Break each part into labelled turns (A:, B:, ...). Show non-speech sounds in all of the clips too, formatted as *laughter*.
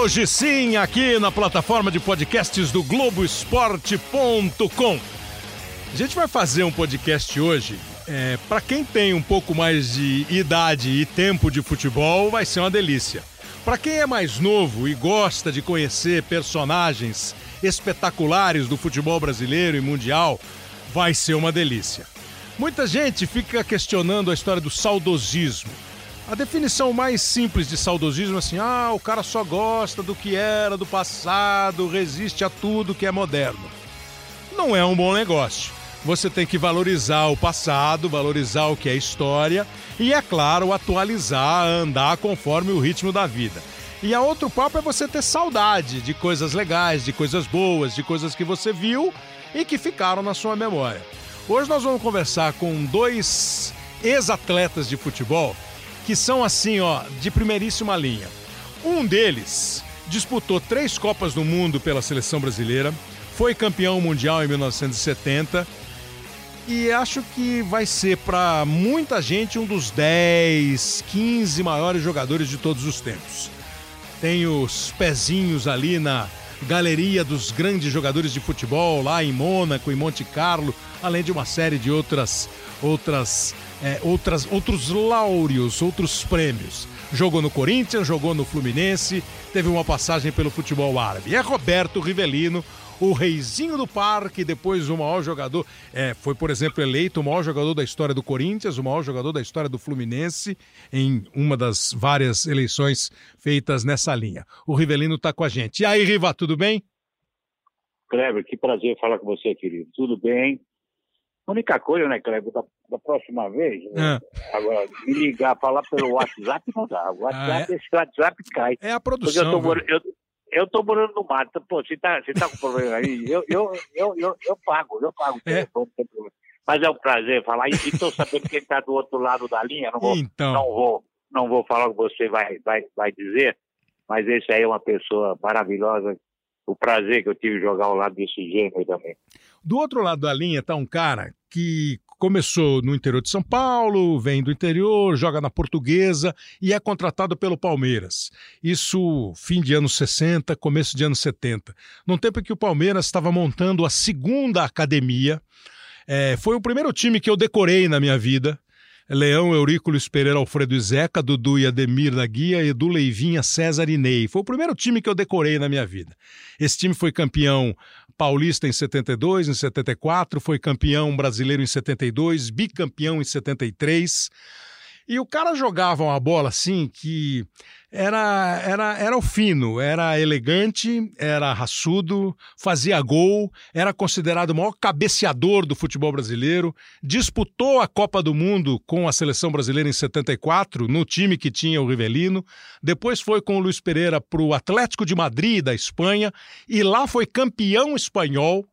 A: Hoje sim, aqui na plataforma de podcasts do Globoesporte.com. A gente vai fazer um podcast hoje. É, para quem tem um pouco mais de idade e tempo de futebol, vai ser uma delícia. Para quem é mais novo e gosta de conhecer personagens espetaculares do futebol brasileiro e mundial, vai ser uma delícia. Muita gente fica questionando a história do saudosismo. A definição mais simples de saudosismo é assim: ah, o cara só gosta do que era do passado, resiste a tudo que é moderno. Não é um bom negócio. Você tem que valorizar o passado, valorizar o que é história e, é claro, atualizar, andar conforme o ritmo da vida. E a outro papo é você ter saudade de coisas legais, de coisas boas, de coisas que você viu e que ficaram na sua memória. Hoje nós vamos conversar com dois ex-atletas de futebol que são assim, ó, de primeiríssima linha. Um deles disputou três Copas do Mundo pela seleção brasileira, foi campeão mundial em 1970 e acho que vai ser para muita gente um dos 10, 15 maiores jogadores de todos os tempos. Tem os pezinhos ali na galeria dos grandes jogadores de futebol lá em Mônaco, em Monte Carlo, além de uma série de outras outras é, outras outros laureos, outros prêmios. Jogou no Corinthians, jogou no Fluminense, teve uma passagem pelo futebol árabe. É Roberto Rivelino, o reizinho do parque, depois o maior jogador. É, foi, por exemplo, eleito o maior jogador da história do Corinthians, o maior jogador da história do Fluminense, em uma das várias eleições feitas nessa linha. O Rivelino está com a gente. E aí, Riva, tudo bem?
B: Kleber, que prazer falar com você, querido. Tudo bem? A única coisa, né, Kleber, da, da próxima vez, né, agora, me ligar, falar pelo WhatsApp não dá. O WhatsApp,
A: Ah, é?
B: esse WhatsApp cai.
A: É a
B: Porque eu
A: produção.
B: tô,
A: viu?
B: mor- eu, eu tô morando no mato. Pô, você tá, você tá com problema aí? Eu, eu, eu, eu, eu pago, eu pago.
A: É.
B: Mas é um prazer falar. E, e tô sabendo quem tá do outro lado da linha. Não vou,
A: Então,
B: não vou, não vou falar o que você vai, vai, vai dizer, mas esse aí é uma pessoa maravilhosa. O prazer que eu tive de jogar ao lado desse gênio aí também.
A: do outro lado da linha está um cara que começou no interior de São Paulo, vem do interior, joga na Portuguesa e é contratado pelo Palmeiras. Isso fim de anos 60, começo de anos 70. Num tempo em que o Palmeiras estava montando a segunda academia. É, foi o primeiro time que eu decorei na minha vida. Leão, Eurículo, Pereira, Alfredo e Zeca, Dudu e Ademir da Guia, Edu Leivinha, César e Ney. Foi o primeiro time que eu decorei na minha vida. Esse time foi campeão paulista em 72, em 74, foi campeão brasileiro em 72, bicampeão em 73. E o cara jogava uma bola assim que era, era, era o fino, era elegante, era raçudo, fazia gol, era considerado o maior cabeceador do futebol brasileiro, disputou a Copa do Mundo com a seleção brasileira em 74, no time que tinha o Rivelino, depois foi com o Luiz Pereira para o Atlético de Madrid, da Espanha, e lá foi campeão espanhol.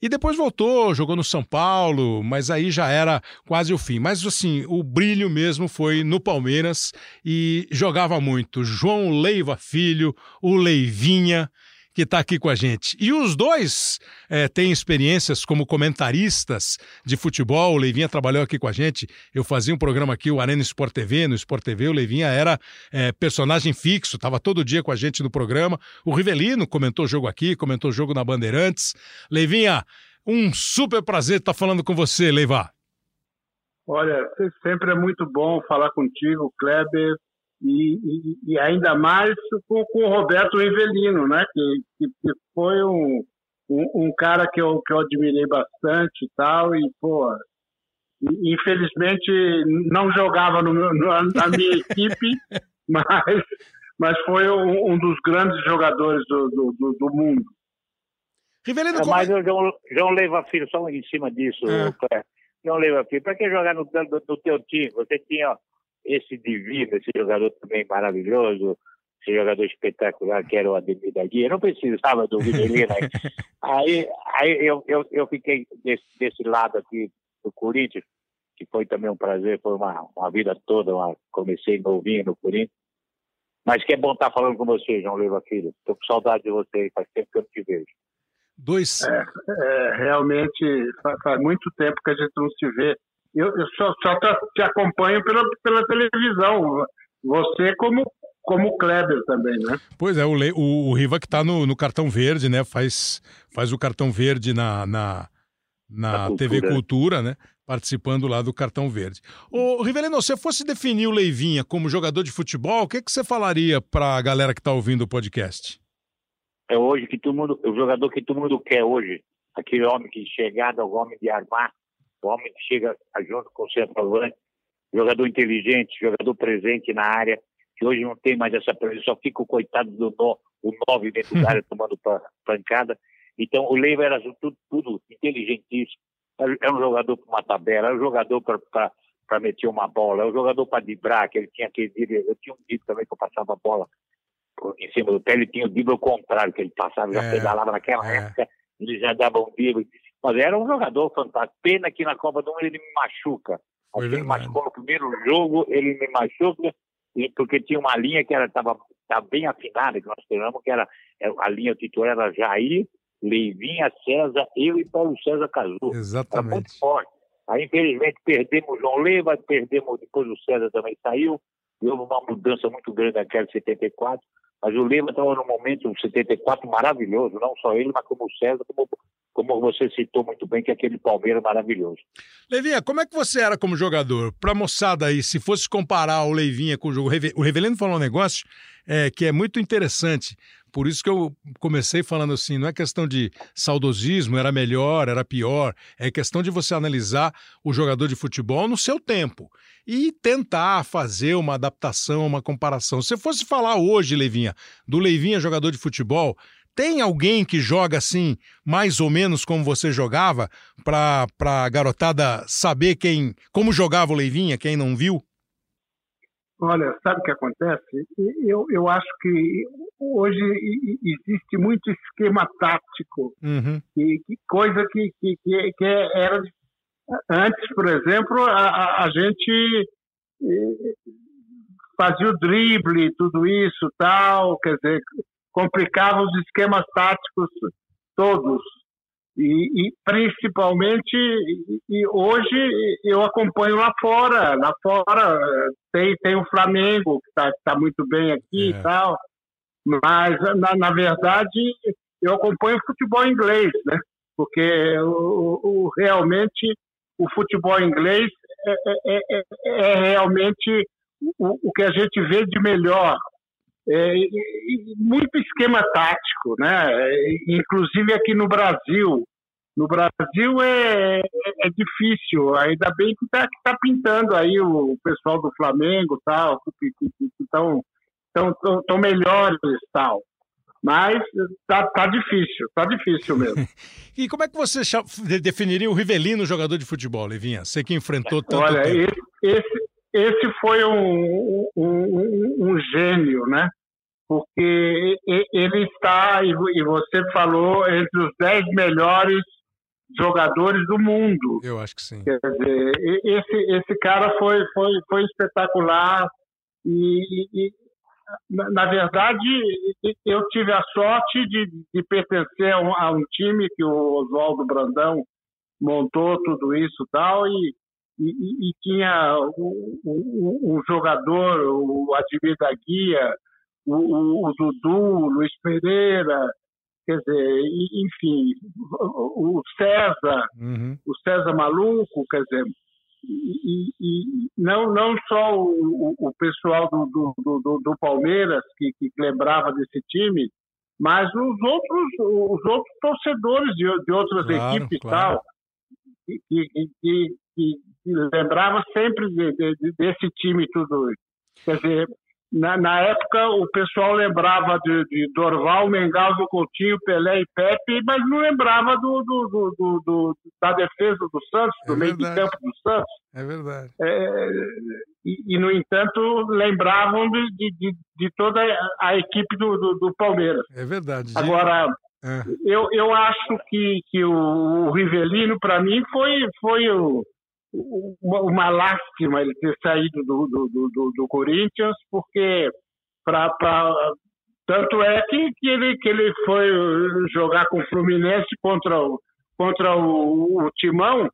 A: E depois voltou, jogou no São Paulo, mas aí já era quase o fim. Mas assim, o brilho mesmo foi no Palmeiras e jogava muito. João Leiva Filho, o Leivinha, que está aqui com a gente. E os dois eh, têm experiências como comentaristas de futebol. O Leivinha trabalhou aqui com a gente. Eu fazia um programa aqui, o Arena Sport TV. No Sport TV, o Leivinha era eh, personagem fixo, estava todo dia com a gente no programa. O Rivelino comentou jogo aqui, comentou jogo na Bandeirantes. Leivinha, um super prazer estar falando com você, Leiva.
C: Olha, sempre é muito bom falar contigo, Kleber, e, e- e ainda mais com, com o Roberto Rivelino, né? Que, que, que foi um, um, um cara que eu, que eu admirei bastante e tal, e, pô, infelizmente não jogava no meu- na minha equipe, *laughs* mas, mas foi um, um dos grandes jogadores do, do, do- do mundo.
A: Rivelino,
B: É,
A: como...
B: mas o João, João Leiva Filho, só em cima disso,
A: É.
B: João Leiva Filho, para que jogar no, no, no teu time? Você tinha esse divino, esse jogador também maravilhoso, esse jogador espetacular que era o Ademir da Guia. Não precisava do Rivelino. aí, aí, aí eu, eu, eu fiquei desse, desse lado aqui do Corinthians, que foi também um prazer, foi uma, uma vida toda, uma, comecei novinho no Corinthians. Mas que é bom estar falando com você, João Leiva Filho. Estou com saudade de você, faz tempo que eu não te vejo.
A: Dois.
C: É, realmente fa- faz muito tempo que a gente não se vê. Eu, eu só, só te- acompanho pela, pela televisão. Você como como o Kleber também, né?
A: Pois é, o, Le, o, o Riva que está no, no, cartão verde, né? Faz, faz o cartão verde na, na, na TV Cultura, né? Participando lá do cartão verde. Ô, Rivelino, se fosse definir o Leivinha como jogador de futebol, o que, que você falaria para a galera que está ouvindo o podcast?
B: É hoje que todo mundo, o jogador que todo mundo quer hoje, aquele homem que chegada, o homem de armar, o homem que chega junto com o centroavante, jogador inteligente, jogador presente na área, que hoje não tem mais essa presença, só fica o coitado do nó, o nove dentro da área *laughs* tomando pancada. Então o Leiva era tudo, tudo inteligentíssimo. É um jogador para uma tabela, é um jogador para meter uma bola, é um jogador para dibrar, que ele tinha aquele eu tinha um dito também que eu passava a bola em cima do pé, ele tinha o drible ao contrário, que ele passava, já é, pedalava naquela é. época, ele já dava um drible. Mas era um jogador fantástico. Pena que na Copa do Mundo ele me machuca. Ele machucou no primeiro jogo, ele me machuca, porque tinha uma linha que estava bem afinada, que nós treinamos, que era a linha titular era Jair, Leivinha, César, eu e Paulo César Cazu.
A: Exatamente.
B: Era muito forte. Aí, infelizmente, perdemos o João Leiva, perdemos, depois o César também saiu, e houve uma mudança muito grande naquela de 74. Mas o Lima estava num momento, 74, maravilhoso, não só ele, mas como o César, como, como você citou muito bem, que é aquele Palmeiras maravilhoso.
A: Levinha, como é que você era como jogador? Para moçada aí, se fosse comparar o Leivinha com o jogo. O Revelino falou um negócio é, que é muito interessante. Por isso que eu comecei falando assim, não é questão de saudosismo, era melhor, era pior, é questão de você analisar o jogador de futebol no seu tempo e tentar fazer uma adaptação, uma comparação. Se fosse falar hoje, Leivinha, do Leivinha jogador de futebol, tem alguém que joga assim, mais ou menos como você jogava, para a garotada saber quem, como jogava o Leivinha, quem não viu?
C: Olha, sabe o que acontece? Eu, eu acho que hoje existe muito esquema tático, uhum. e, que coisa que, que, que era Antes, por exemplo, a, a gente eh, fazia o drible, tudo isso, tal, quer dizer, complicava os esquemas táticos todos. E, e principalmente, e hoje eu acompanho lá fora, lá fora tem, tem o Flamengo, que está tá muito bem aqui é. e tal, mas na, na verdade eu acompanho o futebol inglês, né? Porque o, o realmente o futebol inglês é, é, é, é realmente o, o, que a gente vê de melhor. É, muito esquema tático, né? Inclusive aqui no Brasil. No Brasil é, é difícil, ainda bem que está tá pintando aí o pessoal do Flamengo tal, que estão tão, tão, tão melhores tal. Mas tá, tá difícil, tá difícil mesmo. *laughs*
A: e como é que você definiria o Rivelino jogador de futebol, Levinha? Você que enfrentou tanto
C: Olha,
A: tempo.
C: Esse, esse foi um, um, um, gênio, né? Porque ele está, e você falou, entre os dez melhores jogadores do mundo.
A: Eu acho que sim.
C: Quer dizer, esse, esse cara foi, foi, foi espetacular e, e na, verdade, eu tive a sorte de, de pertencer a um, a um, time que o Oswaldo Brandão montou tudo isso tal, e, e, e tinha um, um, jogador, o Admir da Guia, o, o, o Dudu, o Luiz Pereira, quer dizer, enfim, o, César, uhum. o César Maluco, quer dizer, e, e, não, não só o, o pessoal do, do, do, do Palmeiras, que, que, lembrava desse time, mas os outros, os outros torcedores de, de outras claro, equipes claro. tal, que, que, que, lembrava sempre de, de, desse time tudo. Quer dizer, na, na, época o pessoal lembrava de, de Dorval, Mengalvo, Coutinho, Pelé e Pepe, mas não lembrava do, do, do, do da defesa do Santos, do é meio de campo do Santos.
A: É verdade.
C: É, e, e, no entanto, lembravam de, de, de, toda a equipe do, do, Palmeiras.
A: É verdade.
C: Agora, é. eu, eu acho que, que o, o Rivelino, para mim, foi, foi o uma, uma lástima ele ter saído do, do, do, do Corinthians, porque pra, pra, tanto é que, que, ele, que ele foi jogar com o Fluminense contra o, contra o, o Timão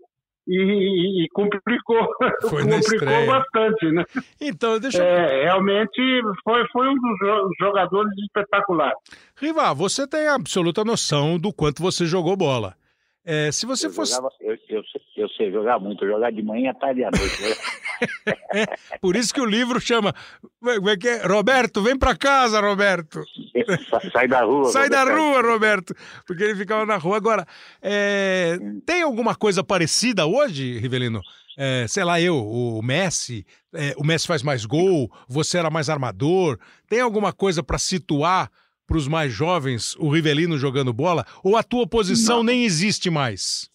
C: e, e complicou, *laughs* complicou bastante, né?
A: Então, deixa eu...
C: É, realmente foi, foi um dos jo- jogadores espetaculares.
A: Riva, você tem absoluta noção do quanto você jogou bola. É, se você
B: Eu,
A: fosse.
B: jogava, eu, eu, sei- eu sei jogar muito, jogar de manhã, tarde e à noite. né? *laughs*
A: Por isso que o livro chama. Como é que é? Roberto, vem pra casa, Roberto. *laughs*
B: Sa- Sai da rua.
A: Sai da
B: Roberto.
A: rua, Roberto. Porque ele ficava na rua. Agora, é, tem alguma coisa parecida hoje, Rivelino? É, sei lá, eu, o Messi, é, o Messi faz mais gol, você era mais armador. Tem alguma coisa pra situar para os mais jovens o Rivelino jogando bola? Ou a tua posição
B: Não.
A: nem existe mais?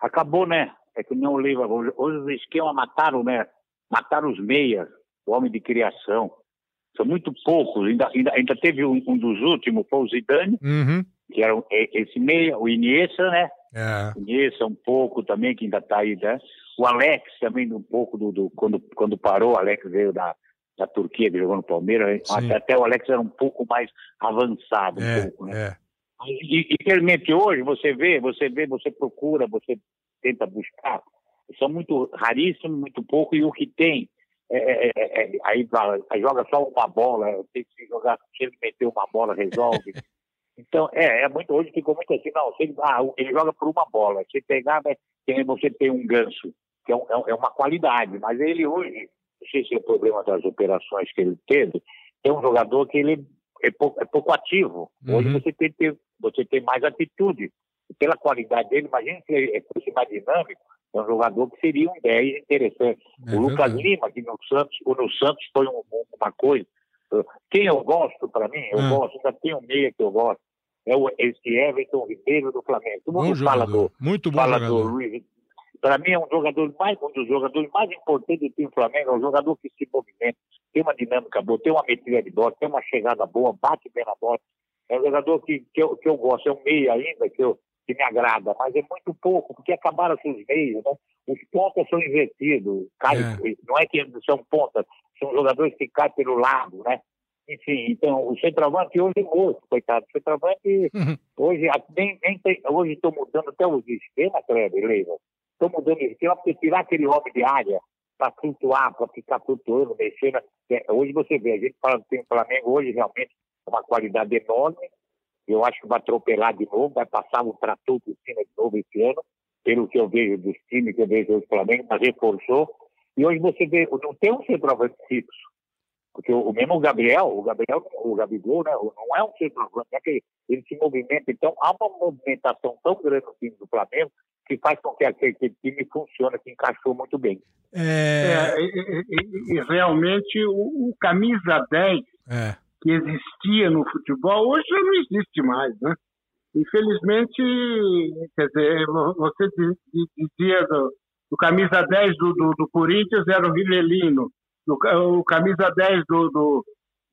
B: Acabou, né? É que nem o livro. Hoje, os esquemas mataram, né? Mataram os meias, o homem de criação. São muito poucos. Ainda, ainda, ainda teve um, um dos últimos, foi o Zidane,
A: Uhum.
B: que era esse meia, o Iniesta, né?
A: É.
B: Iniesta um pouco também, que ainda está aí, né? O Alex também um pouco do, do- quando, quando parou, o Alex veio da, da Turquia, que jogou no Palmeiras.
A: Sim.
B: Até, o Alex era um pouco mais avançado, um
A: É,
B: pouco, né?
A: é.
B: E, e infelizmente hoje você vê, você vê, você procura, você tenta buscar, são muito raríssimos, muito pouco, e o que tem, é, é, é, é, aí, aí joga só uma bola, tem que jogar, se ele meter uma bola, resolve. *laughs* Então, é, é muito, hoje ficou muito assim, não, ele, ah, ele joga por uma bola, se pegar, né, nem você tem um ganso, que é, um- é um- é uma qualidade, mas ele hoje, não sei se é o problema das operações que ele teve, é um jogador que ele é pouco, é pouco ativo. Hoje
A: Uhum.
B: você tem, você tem mais atitude. E pela qualidade dele, imagina se ele fosse mais dinâmico, é um jogador que seria um 10 interessante.
A: É
B: o Lucas
A: verdade.
B: Lima, que no Santos, o no Santos foi um- uma coisa. Quem eu gosto, para mim, eu
A: Ah.
B: gosto, ainda tem um meia que eu gosto, é o, esse Everton Ribeiro do Flamengo. Todo
A: Bom
B: mundo fala
A: jogador.
B: do,
A: Muito bom
B: fala
A: jogador.
B: do Luiz. Para mim é um jogador mais um dos jogadores mais importantes do time Flamengo, é um jogador que se movimenta, tem uma dinâmica boa, tem uma metida de bola, tem uma chegada boa, bate bem na bola. É um jogador que, que, eu, que eu gosto, é um meia ainda que, eu, que me agrada, mas é muito pouco, porque acabaram os meios, né? Os pontas são invertidos, cai, não é que são pontas, são jogadores que caem pelo lado, né? Enfim, então o centroavante hoje é morto, coitado. O centroavante
A: Uhum.
B: hoje nem, nem tem, hoje estou mudando até os esquemas, Kleber, Leiva. Estou mudando o esquema porque tirar aquele homem de área para flutuar, para ficar flutuando, mexendo. É, Hoje você vê, a gente fala que tem o Flamengo hoje realmente é uma qualidade enorme. Eu acho que vai atropelar de novo, vai passar o trator por cima de novo esse ano, pelo que eu vejo dos times que eu vejo do Flamengo, mas reforçou. E hoje você vê, não tem um centroavante fixo. Porque o mesmo Gabriel, o Gabriel, o Gabigol, né, não é um centroavante, é que ele se movimenta. Então, há uma movimentação tão grande no time do Flamengo que faz com que aquele, time funcione, que encaixou muito bem.
A: É,
C: É, e, e- e- realmente o, o camisa 10
A: é.
C: que existia no futebol hoje já não existe mais, né? Infelizmente, quer dizer, vo- você di- di- dizia do, do camisa 10 do, do, do Corinthians era o Rivelino, do o camisa 10 do, do,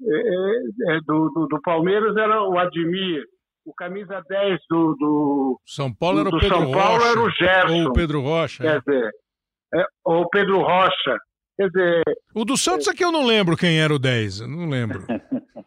C: é, é, do, do, do Palmeiras era o Admir, o camisa 10 do, do,
A: São Paulo era o
C: do
A: Pedro
C: São Paulo
A: Rocha.
C: era o Gerson,
A: Ou o Pedro Rocha. é.
C: quer dizer, é, ou o Pedro Rocha. Quer dizer,
A: O do Santos é que eu não lembro quem era o 10. eu Não lembro. *laughs*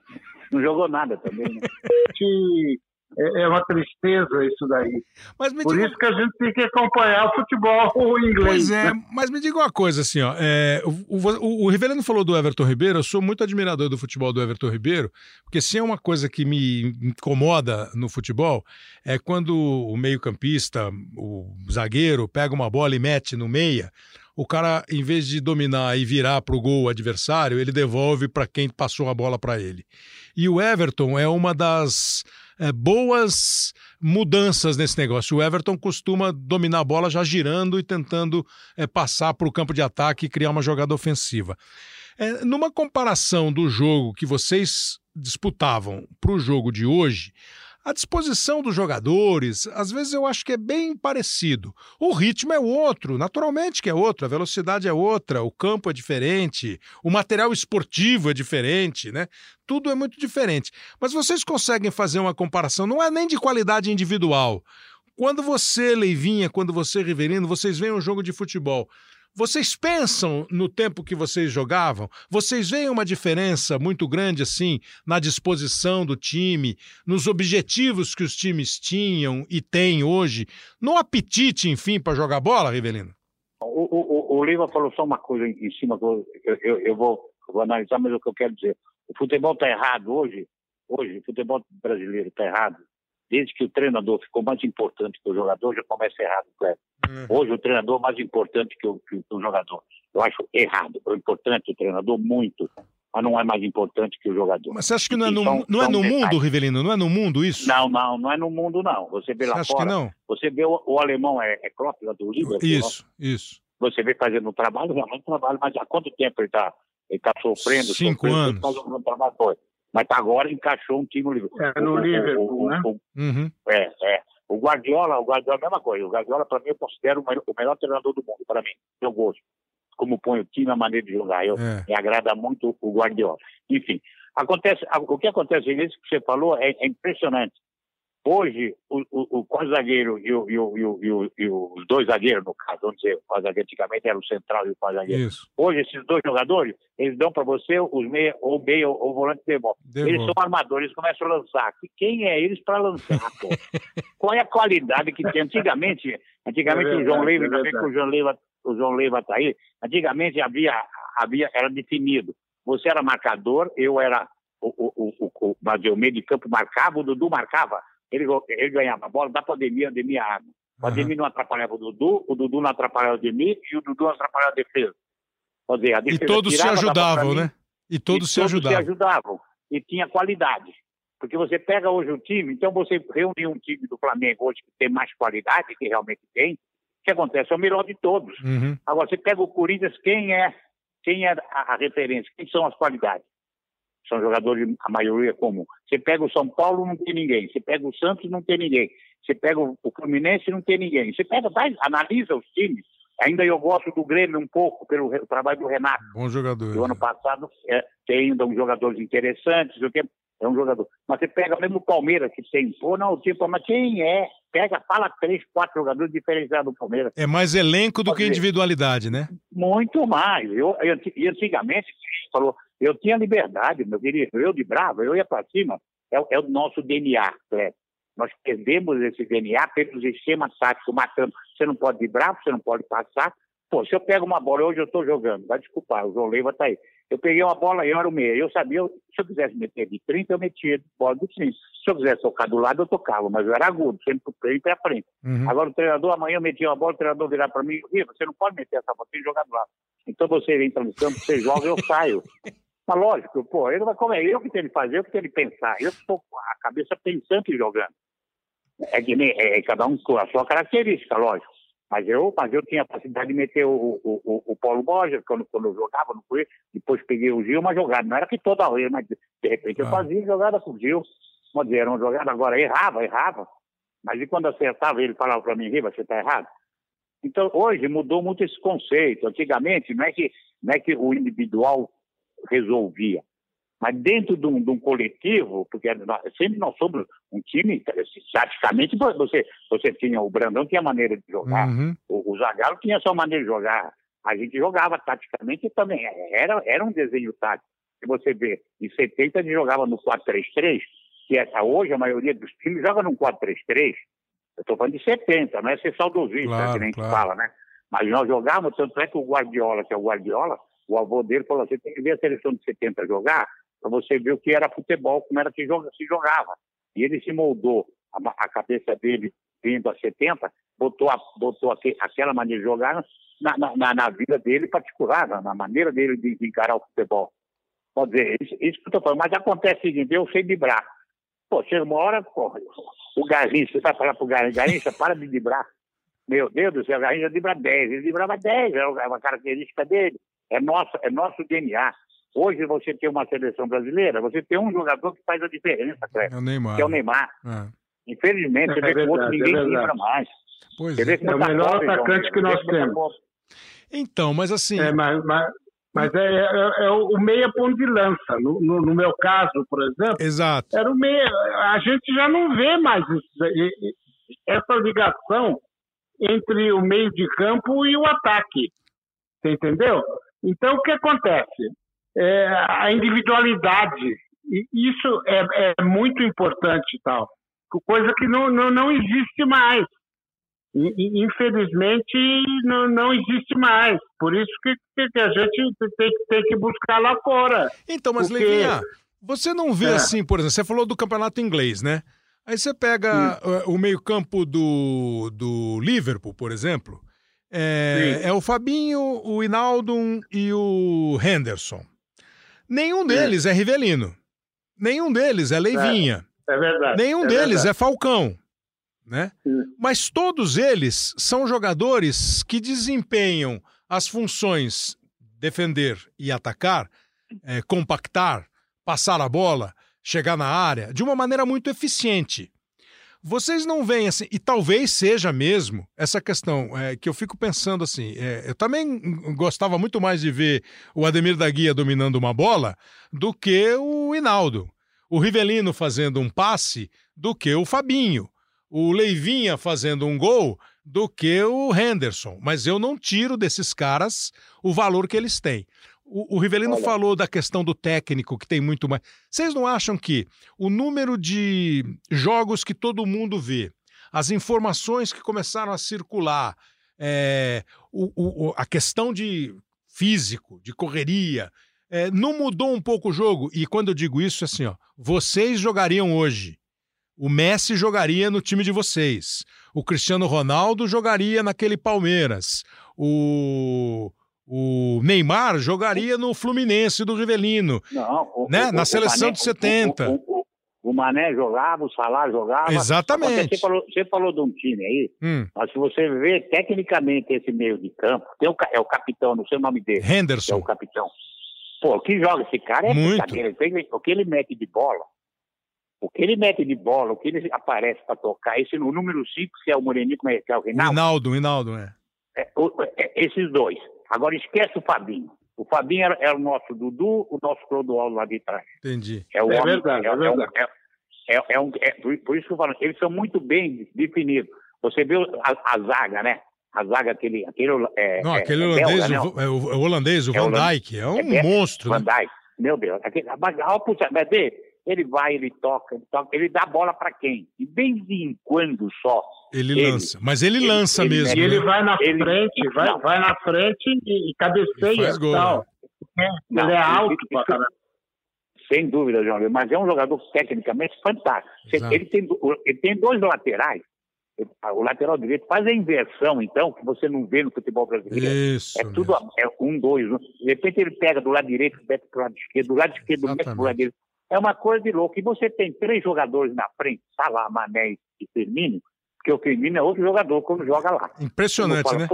B: Não jogou nada também, né? *laughs*
C: é é uma tristeza isso daí.
A: Mas me
C: Por
A: diga...
C: isso que a gente tem que acompanhar o futebol inglês.
A: Pois é,
C: né?
A: mas me diga uma coisa assim, ó. é, o, o, o Rivelino falou do Everton Ribeiro, eu sou muito admirador do futebol do Everton Ribeiro, porque se é uma coisa que me incomoda no futebol, é quando o meio-campista, o zagueiro, pega uma bola e mete no meia, o cara, em vez de dominar e virar para o gol adversário, ele devolve para quem passou a bola para ele. E o Everton é uma das é, boas mudanças nesse negócio. O Everton costuma dominar a bola já girando e tentando é, passar para o campo de ataque e criar uma jogada ofensiva. É, numa comparação do jogo que vocês disputavam para o jogo de hoje, a disposição dos jogadores, às vezes eu acho que é bem parecido. O ritmo é outro, naturalmente que é outro, a velocidade é outra, o campo é diferente, o material esportivo é diferente, né? Tudo é muito diferente. Mas vocês conseguem fazer uma comparação, não é nem de qualidade individual. Quando você, Leivinha, quando você, Riverino, vocês veem um jogo de futebol, vocês pensam no tempo que vocês jogavam? Vocês veem uma diferença muito grande assim na disposição do time, nos objetivos que os times tinham e têm hoje, no apetite, enfim, para jogar bola, Rivelino?
B: o, o, o Leiva falou só uma coisa em cima eu, eu, eu vou, vou, analisar, mas é o que eu quero dizer. O futebol está errado hoje, hoje, o futebol brasileiro está errado, desde que o treinador ficou mais importante que o jogador, já começa errado, Cleber. Uhum. Hoje o treinador é mais importante que o, que o jogador. Eu acho errado. É importante o treinador, muito mas não é mais importante que o jogador.
A: Mas você acha que não é no, são, não é no mundo, Rivelino? Não é no mundo isso?
B: Não, não, não é no mundo, não. Você vê lá
A: você
B: fora.
A: Que não?
B: Você vê o, o alemão é, é Klopp, lá do Liverpool.
A: Isso, isso.
B: Você vê fazendo um trabalho, realmente um trabalho, mas há quanto tempo ele está ele tá sofrendo?
A: Cinco
B: sofrendo,
A: anos.
B: Um trabalho, foi. Mas agora encaixou um time no Liverpool.
C: É, no Liverpool, né?
A: Uhum.
B: É, é. O Guardiola, o Guardiola é a mesma coisa. O Guardiola, para mim, eu considero o melhor, o melhor treinador do mundo, para mim. Meu gosto como põe o time, a maneira de jogar. Eu, é. Me agrada muito o Guardiola. Enfim, acontece, o que acontece nisso que você falou é, é impressionante. Hoje, o, o, o quase-zagueiro e, o, e, o, e, os dois zagueiros, no caso, vamos dizer, o quase-zagueiro antigamente era o central e o quase-zagueiro. Hoje, esses dois jogadores, eles dão para você os meia, ou meia ou, ou volante de bola. Eles são armadores, eles começam a lançar. Quem é eles para lançar, pô? *laughs* Qual é a qualidade que tem? Antigamente, antigamente é verdade, o João Leiva, é que o João Leiva o João Leiva está aí, antigamente havia, havia, era definido. Você era marcador, eu era o, o, o, o, mas o meio de campo marcava, o Dudu marcava, ele, ele ganhava a bola, dá para o Ademir, Ademir água. O Ademir não atrapalhava o Dudu, o Dudu não atrapalhava o Ademir e o Dudu não atrapalhava a defesa.
A: Quer dizer, a defesa e todos se ajudavam, né? E todos e se todos ajudavam.
B: se ajudavam. E tinha qualidade. Porque você pega hoje o time, então você reúne um time do Flamengo hoje que tem mais qualidade, que realmente tem, o que acontece? É o melhor de todos.
A: Uhum.
B: Agora, você pega o Corinthians, quem é, quem é a, a referência? Quem são as qualidades? São jogadores, a maioria comum. Você pega o São Paulo, não tem ninguém. Você pega o Santos, não tem ninguém. Você pega o, o Fluminense, não tem ninguém. Você pega, vai, analisa os times. Ainda eu gosto do Grêmio um pouco pelo trabalho do Renato.
A: Bom jogador.
B: Do ano passado é, tem ainda uns jogadores interessantes. O tempo é um jogador. Mas você pega mesmo o Palmeiras, que tem, pô, não, tipo, mas quem é? Pega, fala três, quatro jogadores diferenciados do Palmeiras.
A: É mais elenco do Pode que individualidade, né?
B: Muito mais. Eu, eu, antigamente, falou, eu tinha liberdade, meu querido, eu de bravo, eu ia para cima. É, é, o nosso DNA, Cleber. Nós perdemos esse DNA pelo sistema tático, matando. Você não pode vibrar, você não pode passar. Pô, se eu pego uma bola, hoje eu estou jogando, vai desculpar, o João Leiva está aí. Eu peguei uma bola e eu era o meia. Eu sabia, se eu quisesse meter de 30, eu metia de bola de 30. Se eu quisesse tocar do lado, eu tocava, mas eu era agudo, sempre para frente e para frente. Uhum. Agora o treinador, amanhã eu metia uma bola, o treinador virar para mim, e você não pode meter essa bola, tem que jogar do lado. Então você entra no campo, você joga, eu saio. *laughs* Mas lógico, pô, ele vai como é eu que tenho que fazer, eu que tenho que pensar. Eu estou com a cabeça pensando e jogando. É que nem, é, cada um com a sua característica, lógico. Mas eu, mas eu tinha a facilidade de meter o, o, o, o Paulo Borges, quando, quando eu jogava, não foi? Depois peguei o Gil, uma jogada. Não era que toda vez, mas de repente eu ah. fazia jogada com o Gil. Vamos dizer, era uma jogada, agora errava, errava. Mas e quando acertava, ele falava para mim, Riva, você está errado. Então, hoje mudou muito esse conceito. Antigamente, não é que, não é que o individual resolvia. Mas dentro de um, de um coletivo, porque nós, sempre nós somos um time, taticamente, você, você tinha, o Brandão tinha maneira de jogar, uhum. o, o Zagallo tinha sua maneira de jogar, a gente jogava taticamente também, era, era um desenho tático. Se você vê, em 70 a gente jogava no 4-3-3, que essa, hoje a maioria dos times joga no 4-3-3, eu estou falando de 70, não é ser saudosista, claro, que nem claro. fala, né? Mas nós jogávamos, tanto é que o Guardiola, que é o Guardiola, o avô dele falou assim, tem que ver a seleção de 70 jogar, para você ver o que era futebol, como era que se jogava. E ele se moldou, a, a cabeça dele vindo a 70, botou, a, botou aquela maneira de jogar na, na, na vida dele particular, na, na, maneira dele de, de encarar o futebol. Pode dizer, isso, isso que eu estou falando. Mas acontece o seguinte, eu sei vibrar. Pô, chega uma hora, pô, o Garrincha, você vai falar pro Garrincha, Garrincha, para de vibrar. Meu Deus do céu, o Garrincha vibra 10, ele vibrava 10, é uma característica dele. É nosso, é nosso DNA. Hoje você tem uma seleção brasileira, você tem um jogador que faz a diferença, Cleber,
A: é o Neymar.
B: que é o Neymar.
A: É.
B: Infelizmente, é, você vê que outro ninguém é lembra mais.
A: Pois é.
C: é o melhor atacante que nós temos.
A: Então, mas assim.
C: É, mas, mas, mas é, é, é, o meia ponto de lança. No, no, no, meu caso, por exemplo,
A: Exato.
C: era o meia. A gente já não vê mais isso, essa ligação entre o meio de campo e o ataque. Você entendeu? Então, o que acontece? é, a individualidade. Isso é, é muito importante tal. Coisa que não, não, não existe mais. infelizmente não, não existe mais. Por isso que, que a gente tem, tem que buscar lá fora.
A: Então, mas porque... Levinha, você não vê é. assim, por exemplo, você falou do campeonato inglês, né? Aí você pega Sim. o meio-campo do, do Liverpool, por exemplo. É, é, o Fabinho, o Inaldo e o Henderson. Nenhum deles é, é Rivelino. Nenhum deles é Leivinha.
C: É, é verdade.
A: Nenhum
C: é
A: deles
C: verdade.
A: é Falcão né? Mas todos eles são jogadores que desempenham as funções defender e atacar, é, compactar, passar a bola, chegar na área, de uma maneira muito eficiente. Vocês não veem assim, e talvez seja mesmo essa questão é, que eu fico pensando assim. É, eu também gostava muito mais de ver o Ademir da Guia dominando uma bola do que o Hinaldo. O Rivelino fazendo um passe do que o Fabinho o Leivinha fazendo um gol do que o Henderson. Mas eu não tiro desses caras o valor que eles têm. O, o Rivelino Olha. falou da questão do técnico, que tem muito mais. Vocês não acham que o número de jogos que todo mundo vê, as informações que começaram a circular, é, o, o, a questão de físico, de correria, é, não mudou um pouco o jogo? E quando eu digo isso, é assim, ó, vocês jogariam hoje o Messi jogaria no time de vocês. O Cristiano Ronaldo jogaria naquele Palmeiras. O, o Neymar jogaria no Fluminense do Rivelino. Não, o, né? O, na seleção Mané, de 70.
B: O, Mané jogava, o Salah jogava.
A: Exatamente.
B: Você falou, você falou de um time aí, hum. mas se você vê tecnicamente esse meio de campo, tem o, é o capitão, não sei o nome dele.
A: Henderson.
B: É o capitão. Pô, o que joga esse cara é
A: Muito.
B: O que ele mete de bola o que ele mete de bola, o que ele aparece para tocar, esse no número 5, se é o Moreninho, como é que é o Reinaldo?
A: Rinaldo, Rinaldo, é.
B: é, é esses dois. Agora esquece o Fabinho. O Fabinho era, era o nosso Dudu, o nosso Clodoaldo lá de trás.
A: Entendi.
C: É, o é homem, verdade, é, é verdade.
B: É, é, é, um, é, por isso que eu falo, eles são muito bem definidos. Você vê a, a zaga, né? A zaga, aquele. aquele é,
A: não, aquele holandês, belga, o, né? o, o, holandês, o Van Dijk, é um monstro.
B: Van Dijk, meu Deus. Aquele, mas, puxa, mas ele vai, ele toca, ele toca, ele dá bola para quem? De vez em quando só.
A: Ele, ele lança, mas ele, ele lança ele, mesmo.
C: E ele né? vai na frente, vai, vai na frente e, e cabeceia e faz gol, tal. Né? Não, ele é alto pra caramba.
B: Sem dúvida, João, mas é um jogador tecnicamente fantástico. Ele tem, ele tem dois laterais. O lateral direito faz a inversão, então, que você não vê no futebol brasileiro.
A: Isso
B: é tudo é um, dois. De repente ele pega do lado direito, mete pro lado esquerdo, do lado esquerdo, mete pro lado direito. É uma coisa de louco. E você tem três jogadores na frente, Salah, Mané e Firmino, porque o Firmino é outro jogador quando joga lá.
A: Impressionante, né?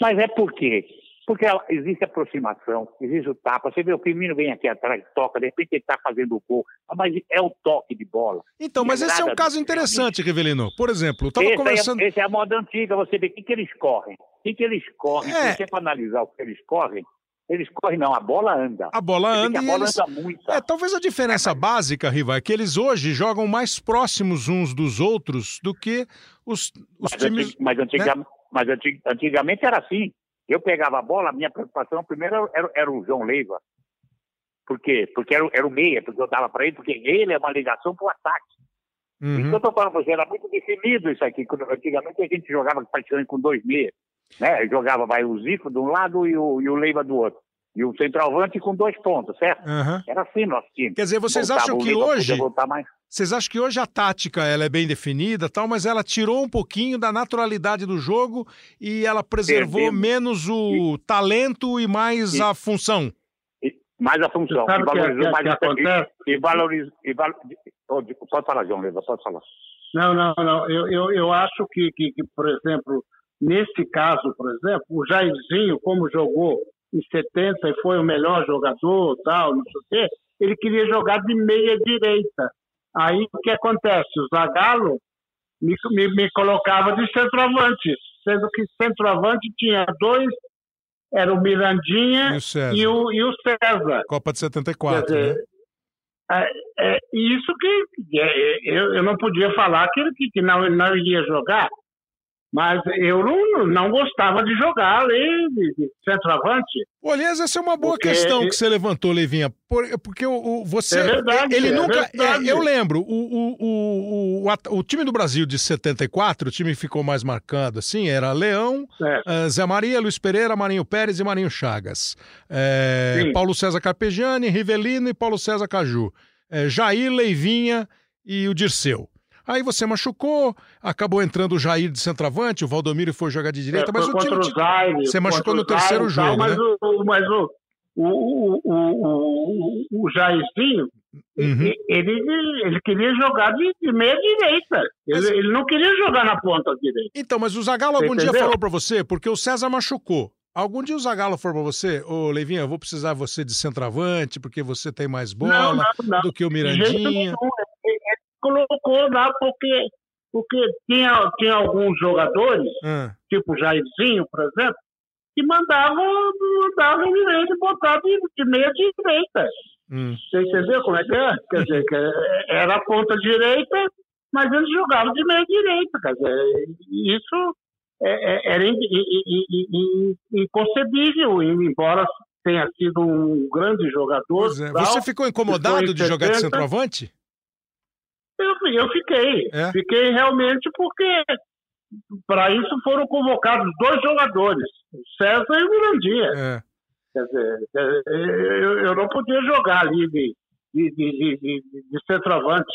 B: Mas é por quê? Porque existe aproximação, existe o tapa. Você vê o Firmino vem aqui atrás, toca, de repente ele está fazendo o gol. Mas é o toque de bola.
A: Então, mas esse é um caso interessante, Rivelino. Por exemplo, eu estava é- conversando...
B: É, esse é a moda antiga, você vê o que, que eles correm. O que, que eles correm? É... Se você for analisar o que eles correm, eles correm, não, a bola anda.
A: A bola anda
B: a
A: e
B: bola
A: eles...
B: anda muito.
A: É, talvez a diferença básica, Riva, é que eles hoje jogam mais próximos uns dos outros do que os, os
B: mas
A: times...
B: Antig... Mas, antiga... né? mas antig... antigamente era assim. Eu pegava a bola, a minha preocupação primeiro era, era o João Leiva. Por quê? Porque era, era o meia, porque eu dava para ele, porque ele é uma ligação para o ataque. Uhum. Então eu estou falando para você, era muito definido isso aqui. Antigamente a gente jogava praticamente com dois meias. Né? Jogava vai, o Zico de um lado e o, e o Leiva do outro. E o centroavante com dois pontos, certo?
A: Uhum.
B: Era assim nosso time.
A: Quer dizer, vocês Voltava acham que hoje. Vocês acham que hoje a tática ela é bem definida, tal, mas ela tirou um pouquinho da naturalidade do jogo e ela preservou Perdemos. menos o e... talento e mais e... a função.
B: E... Mais a função.
C: E valorizou que, mais que acontece?
B: E, valoriza. E val... Pode falar, João Leva, pode falar.
C: Não, não, não. Eu, eu, eu acho que, que, que, por exemplo, Nesse caso, por exemplo, o Jairzinho, como jogou em 70 e foi o melhor jogador, tal, não sei o quê, ele queria jogar de meia direita. Aí o que acontece? O Zagallo me, me, me colocava de centroavante, sendo que centroavante tinha dois, era o Mirandinha e o, e o, e o César.
A: Copa de 74, dizer, né?
C: É, é, isso que é, eu, eu não podia falar que ele que não, não iria jogar, Mas eu não, não gostava de jogar ali de, centroavante.
A: Aliás, essa é uma boa porque... questão que você levantou, Levinha. Porque o, o você.
C: É verdade.
A: Ele
C: é
A: nunca.
C: Verdade.
A: É, eu lembro, o, o, o, o, o, time do Brasil de 74, o time que ficou mais marcado assim, era Leão, é. Zé Maria, Luiz Pereira, Marinho Pérez e Marinho Chagas. É, Paulo César Carpegiani, Rivelino e Paulo César Caju. É, Jair, Leivinha e o Dirceu. Aí você machucou, acabou entrando o Jair de centroavante, o Valdomiro foi jogar de direita,
C: é,
A: mas o time.
C: O Zaire,
A: você machucou no terceiro
C: Zaire,
A: jogo.
C: Mas,
A: né?
C: o, mas o, o, o, o, o Jairzinho, uhum. ele, ele queria jogar de, de meia direita. Ele, mas... ele não queria jogar na ponta direita.
A: Então, mas o Zagallo algum dia falou para você, porque o César machucou. Algum dia o Zagallo falou para você, ô Leivinha, eu vou precisar você de centroavante, porque você tem mais bola
C: não, não, não.
A: do que o Mirandinha
C: colocou lá porque, porque tinha, tinha alguns jogadores, hum. tipo Jairzinho, por exemplo, que mandavam, mandavam o direito botar de, de meia direita. Hum. Você entendeu como é que é? Quer dizer, que era a ponta direita, mas eles jogavam de meia direita. Quer dizer, isso é, é, era inconcebível, embora tenha sido um grande jogador.
A: É. Você ficou incomodado de jogar de centroavante?
C: Eu, eu fiquei. É? Fiquei realmente porque para isso foram convocados dois jogadores, o César e o Mirandinha. É. Quer dizer, eu, eu não podia jogar ali de, de, de, de, de centroavante.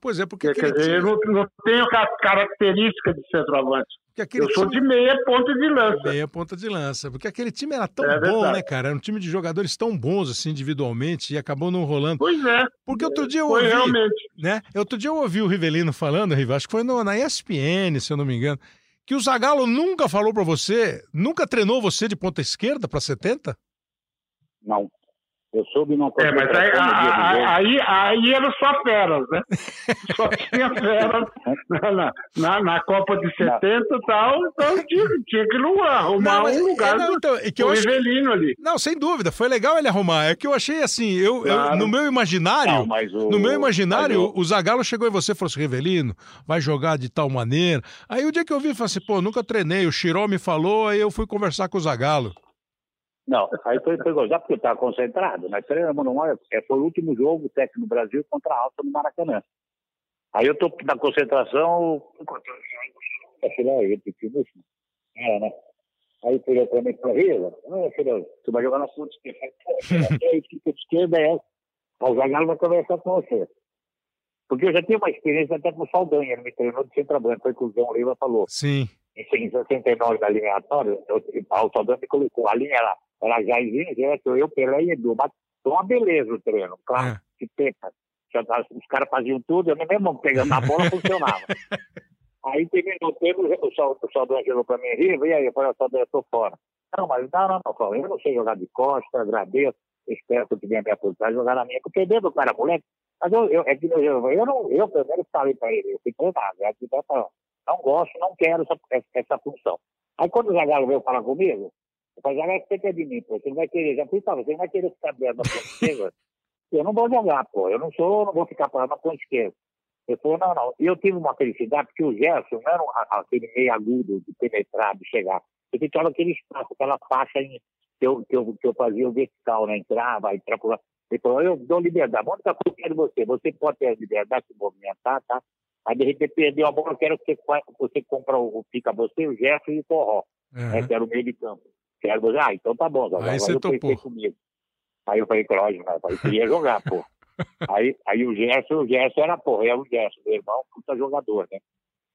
A: Pois é, porque.
C: Quer dizer, eu não, não tenho característica de centroavante. eu sou time... de meia ponta de lança.
A: Meia ponta de lança. Porque aquele time era tão é bom, né, cara? Era um time de jogadores tão bons, assim, individualmente, e acabou não rolando.
C: Pois é.
A: Porque outro dia eu
C: Foi
A: ouvi.
C: realmente.
A: Né? Outro dia eu ouvi o Rivelino falando, acho que foi no, na ESPN, se eu não me engano, que o Zagallo nunca falou para você, nunca treinou você de ponta esquerda para 70?
B: Não. Eu soube não
C: É, mas aí, aí, aí eram só feras, né? *laughs* só tinha feras na, na, na, Copa de 70 e tal, então tinha, tinha que arrumar não, um lugar é, não, então, é que eu acho... ali.
A: Não, sem dúvida, foi legal ele arrumar. É que eu achei assim, eu, claro. eu no meu imaginário, não, o, no meu imaginário, o... o Zagallo chegou em você e falou assim, Rivelino, vai jogar de tal maneira. Aí o dia que eu vi, eu falei assim, pô, nunca treinei, o Chiró me falou, aí eu fui conversar com o Zagallo.
B: Não, aí foi, foi gozar porque eu estava concentrado. Nós treinamos numa, é, foi o último jogo técnico no Brasil contra a Alta no Maracanã. Aí eu estou na concentração, é, né? Aí ele para mim e falou, Riva, filho, tu vai jogar na ponta esquerda. Aí *laughs* fica esquerda é. O Zagallo vai conversar com você. Porque eu já tenho uma experiência até com o Saldanha, ele me treinou de centroavante, foi o que o João Leiva falou.
A: Sim.
B: Em 69, na linha aleatória, o Saldanha me colocou a linha lá era Jairzinho, Gerson, eu, Pelé e Edu. Mas foi uma beleza o treino, claro, é. que pepa. Os caras faziam tudo, eu mesmo pegando a bola, funcionava. *laughs* Aí terminou o tempo, o Saldanha chegou para mim, Riva, e aí? Eu falei, Saldanha, eu tô fora. Não, mas não, não, não, eu não sei jogar de costa, agradeço, espero que eu tenha me aposentar jogar na minha, porque dentro do cara, moleque, mas eu, eu, é que eu, eu, não, eu primeiro falei para ele, eu fui treinado, é que não, não gosto, não quero essa, essa função. Aí quando o Zagallo veio falar comigo, mas já vai ter de mim, pô. Você não vai querer, já fui pra você, não vai querer ficar dentro da ponta esquerda. Eu não vou jogar, pô. Eu não sou, não vou ficar parado na ponta esquerda. Ele falou, não, não. E eu tive uma felicidade, porque o Gerson não era um, aquele meio agudo de penetrar, de chegar. Ele ficava aquele espaço, aquela faixa em, que, eu, que, eu, que eu fazia o vertical, né? Entrava, aí pra Ele falou, eu dou liberdade. A única coisa que eu quero você, você pode ter a liberdade de movimentar, tá? Aí de repente perdeu a bola, eu quero que você, você compra o, fica você, o Gerson e o Torró, uhum. né, que era o meio de campo. Quero, ah, então tá bom,
A: Aí você topou. Comigo.
B: Aí eu falei, lógico, né? Eu queria jogar, pô. *laughs* aí, aí o Gerson, o Gerson era, pô, é o Gerson, meu irmão, puta jogador, né?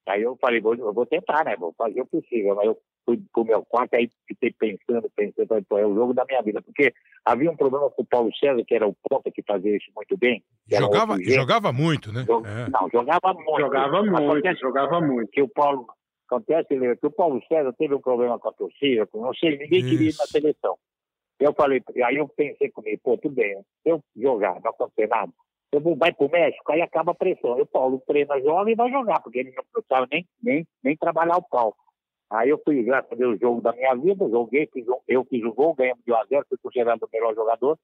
B: Aí eu falei, vou, eu vou tentar, né? Vou fazer o possível. Mas eu fui pro meu quarto, aí fiquei pensando, pensando, falei, pô, é o jogo da minha vida. Porque havia um problema com o Paulo César, que era o ponta que fazia isso muito bem.
A: Jogava, jogava muito, né?
B: Jog... É. Não, jogava muito.
C: Jogava muito, jogava muito.
B: Que o Paulo, Acontece que o Paulo César teve um problema com a torcida, com não sei, ninguém queria ir na seleção. Eu falei, aí eu pensei comigo, pô, tudo bem, se eu jogar, não acontecer nada, eu vou, vai pro México, aí acaba a pressão. E o Paulo treina jovem e vai jogar, porque ele não precisava nem, nem, nem trabalhar o pau. Aí eu fui já fazer o jogo da minha vida, joguei, fiz um, eu fiz o gol, ganhamos de 1 a 0 fui considerado o melhor jogador,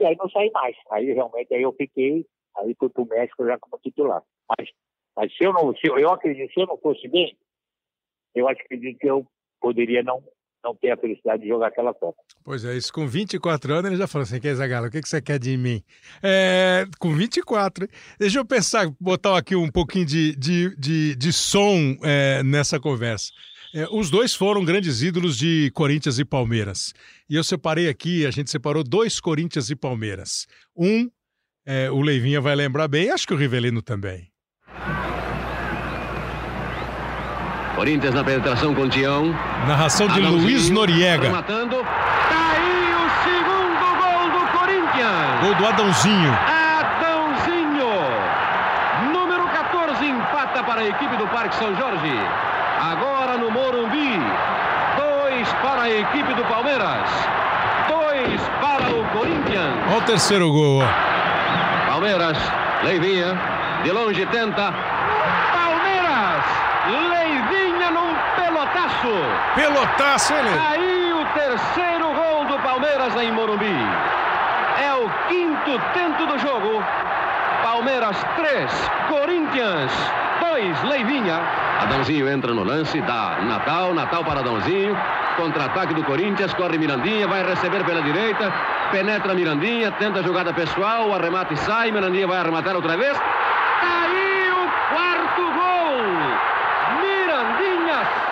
B: e aí não saí mais. Aí realmente aí eu fiquei, aí fui pro México já como titular. Mas, mas se eu não, se eu, eu acredito, se eu não fosse bem, eu acho que eu poderia não, não ter a felicidade de jogar aquela Copa.
A: Pois é, isso com 24 anos ele já falou assim, quer Zagalo, o que, que você quer de mim? É, com 24, deixa eu pensar, botar aqui um pouquinho de, de, de, de som é, nessa conversa. É, os dois foram grandes ídolos de Corinthians e Palmeiras. E eu separei aqui, a gente separou dois Corinthians e Palmeiras. Um, é, o Leivinha vai lembrar bem, acho que o Rivelino também.
D: Corinthians na penetração com o Tião.
A: Narração de Adãozinho, Luiz Noriega.
D: Matando. Tá aí o segundo gol do Corinthians.
A: Gol do Adãozinho.
D: Adãozinho. Número 14 empata para a equipe do Parque São Jorge. Agora no Morumbi. Dois para a equipe do Palmeiras. Dois para o Corinthians.
A: Olha o terceiro gol.
D: Palmeiras. Leivinha. De longe tenta. Palmeiras. Leivinha num pelotaço.
A: Pelotaço, ele.
D: Aí o terceiro gol do Palmeiras em Morumbi. É o quinto tento do jogo. Palmeiras 3, Corinthians 2, Leivinha. Adãozinho entra no lance, dá Natal, Natal para Adãozinho. Contra-ataque do Corinthians, corre Mirandinha, vai receber pela direita, penetra Mirandinha, tenta a jogada pessoal, o arremate sai, Mirandinha vai arrematar outra vez. Aí o quarto gol! Mirandinha!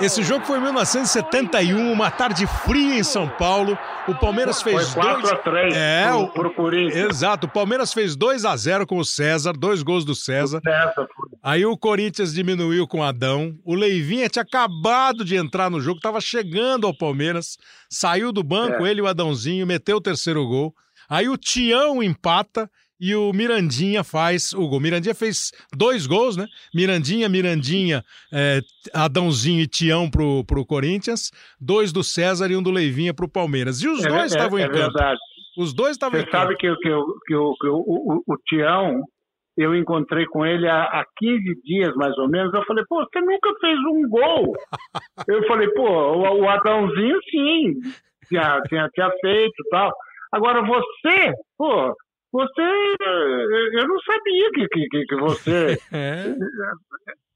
A: Esse jogo foi em 1971, uma tarde fria em São Paulo. O Palmeiras fez
C: foi 4
A: dois.
C: a 3
A: é,
C: pro,
A: o...
C: pro Corinthians.
A: Exato, o Palmeiras fez 2 a 0 com o César, dois gols do César.
C: César.
A: Aí o Corinthians diminuiu com o Adão. O Leivinha tinha acabado de entrar no jogo, estava chegando ao Palmeiras. Saiu do banco,
C: É.
A: ele e o Adãozinho, meteu o terceiro gol. Aí o Tião empata e o Mirandinha faz o gol. Mirandinha fez dois gols, né? Mirandinha, Mirandinha, é, Adãozinho e Tião pro, pro Corinthians. Dois do César e um do Leivinha pro Palmeiras. E os
C: É,
A: dois estavam
C: é
A: em campo.
C: verdade.
A: Os dois estavam em
C: Você
A: campo.
C: sabe que, que, o, que o, o, o Tião, eu encontrei com ele há, há 15 dias, mais ou menos. Eu falei, pô, você nunca fez um gol. *laughs* eu falei, pô, o, o Adãozinho, sim, tinha, tinha, tinha feito e tal. Agora você, pô, você, eu não sabia que, que, que- você *laughs*
A: É.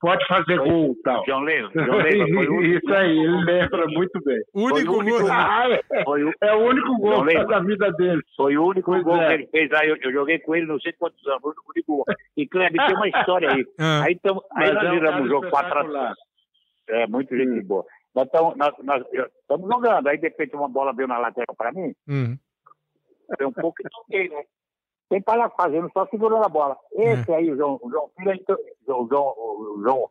C: pode fazer gol e tal.
B: João Leiva, João Leiva *laughs* foi o único,
C: Isso aí, ele lembra muito bem.
A: O único
B: Foi o único
A: gol.
C: Ah, é,
B: foi o,
C: é o único gol da vida dele.
B: foi o único
C: Pois
B: gol
C: é.
B: que ele fez. Aí eu, eu joguei com ele não sei quantos anos, foi o único gol. E Kleber, tem uma história aí. *laughs*
A: Ah.
B: Aí, tamo, aí
C: Mas
B: nós
C: é um
B: viramos
C: cara
B: o jogo 4 a. É, muito gente boa. Nós estamos nós, nós, estamos jogando, aí de repente uma bola veio na lateral para mim,
A: Hum.
B: foi um pouco que toquei, né? Tem para lá fazendo, só segurando a bola. Esse aí, o João, o João Filho, entrou, o João, o, João,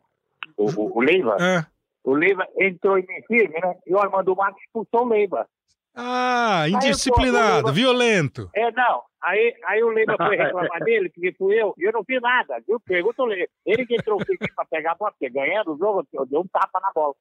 B: o, o, Leiva,
A: Ah.
B: o Leiva entrou em mim firme, né? E o Armando Marques expulsou o Leiva.
A: Ah, indisciplinado,
B: Leiva-
A: violento.
B: É, não. Aí, aí o Leiva foi *laughs* reclamar dele, porque fui eu, e eu não fiz nada, viu? Pergunta o Leiva. Ele que entrou firme para pegar a bola, porque ganhando o jogo, eu dei um tapa na bola.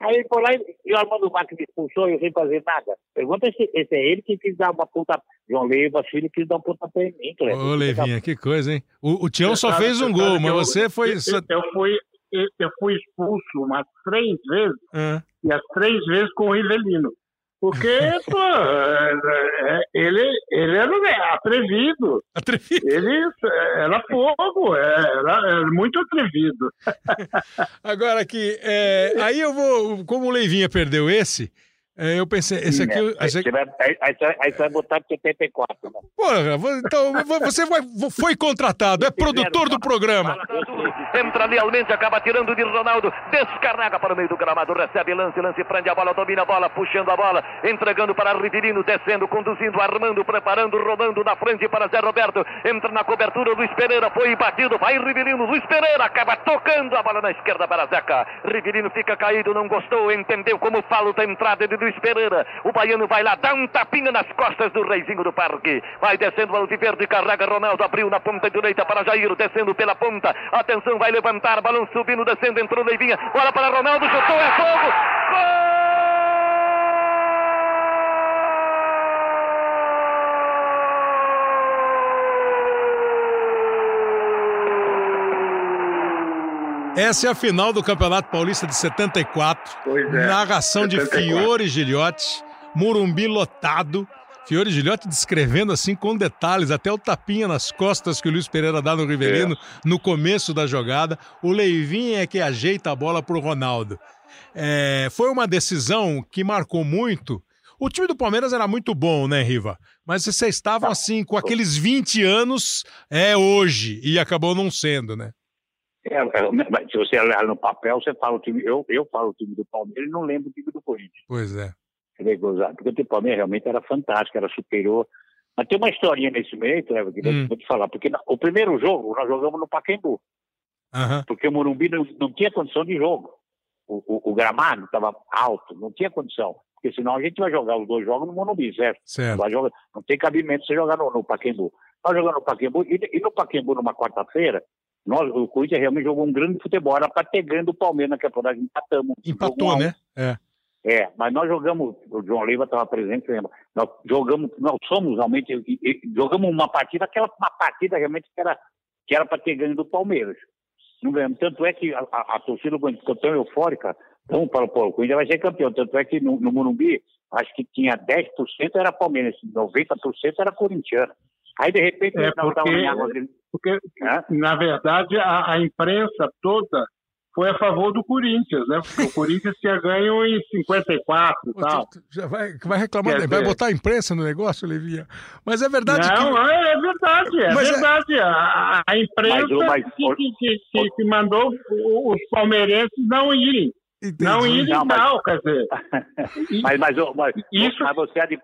B: Aí ele foi lá e, e o Armando Marques me expulsou e eu sem fazer nada. Pergunta se esse é ele que quis dar uma puta. João Leiva, filho, quis dar uma puta em mim, Cleber.
A: Ô, Levinha, que coisa, hein? O, o Tião só fez um gol, mas
C: eu-
A: você foi.
C: Eu, fui, eu, eu fui expulso umas três vezes,
A: Ah,
C: e as três vezes com o Rivelino. Porque, pô, é, é, ele, ele era atrevido,
A: atrevido.
C: ele era fogo, é, era, era muito atrevido. *laughs*
A: Agora aqui, é, aí eu vou. Como o Leivinha perdeu esse, é, eu pensei, esse aqui.
B: É,
A: esse
B: Você vai, aí, aí, você vai- aí você vai botar de 74, né?
A: porra, então você vai- foi contratado, é produtor do programa.
D: Entra lealmente, acaba tirando de Ronaldo, descarrega para o meio do gramado, recebe lance, lance, prende a bola, domina a bola, puxando a bola, entregando para Rivelino, descendo, conduzindo, armando, preparando, rodando na frente para Zé Roberto, entra na cobertura, Luiz Pereira, foi batido, vai Rivelino, Luiz Pereira acaba tocando a bola na esquerda para Zeca, Rivelino fica caído, não gostou, entendeu como falta a entrada de Luiz Pereira, o baiano vai lá, dá um tapinha nas costas do reizinho do parque, vai descendo o Alviverde, carrega Ronaldo, abriu na ponta direita para Jair, descendo pela ponta, atenção, vai levantar, balão subindo, descendo, entrou Leivinha, bola para Ronaldo, chutou, é fogo,
A: Essa é a final do Campeonato Paulista de 74.
C: Pois é.
A: Narração de
C: 74.
A: Fiore Gilhote, Murumbi lotado. Fiore Gilhote descrevendo assim com detalhes, até o tapinha nas costas que o Luiz Pereira dá no Rivelino é. no começo da jogada. O Leivinho é que ajeita a bola para o Ronaldo. É, foi uma decisão que marcou muito. O time do Palmeiras era muito bom, né, Riva? Mas vocês estavam assim, com aqueles 20 anos, é hoje, e acabou não sendo, né?
B: É, é se você olhar no papel, você fala o time. Eu, eu falo o time do Palmeiras e não lembro o time do Corinthians.
A: Pois é.
B: Porque o time do Palmeiras realmente era fantástico, era superior. Mas tem uma historinha nesse meio, Trevor, que hum. vou te falar. Porque o primeiro jogo nós jogamos no Pacaembu.
A: Uhum.
B: Porque o Morumbi não, não tinha condição de jogo. O, o, o gramado estava alto, não tinha condição. Porque senão a gente vai jogar os dois jogos no Morumbi, certo?
A: certo.
B: Não, jogar, não tem cabimento você jogar no, no Pacaembu. Nós jogamos no Pacaembu, e, e no Pacaembu numa quarta-feira, nós, o Corinthians realmente jogou um grande futebol, era para ter ganho do Palmeiras naquela temporada, empatamos.
A: Empatou, né?
B: É. É, mas nós jogamos, o João Leiva estava presente, lembra? Nós jogamos, nós somos realmente, jogamos uma partida, aquela uma partida realmente que era que era para ter ganho do Palmeiras. Não ganhamos. Tanto é que a, a, a torcida ficou tão eufórica, então para o Paulo Corinthians vai ser campeão. Tanto é que no, no Morumbi, acho que tinha 10% era Palmeiras, 90% era corintiano. Aí, de repente,
C: é porque, porque é? na verdade, a, a, imprensa toda foi a favor do Corinthians, né? Porque o Corinthians tinha ganho em 54 e tal.
A: Já vai, vai reclamar, Quer vai dizer... botar a imprensa no negócio, Levinha? Mas é verdade
C: Não,
A: que...
C: é, é verdade, é mas é- verdade. É... A, a, imprensa mas, mas... Que, que, que, que, mandou os palmeirenses não irem. Entendi. Não irem não, mas... quer dizer... *laughs*
B: mas, mas, mas, isso... mas você é de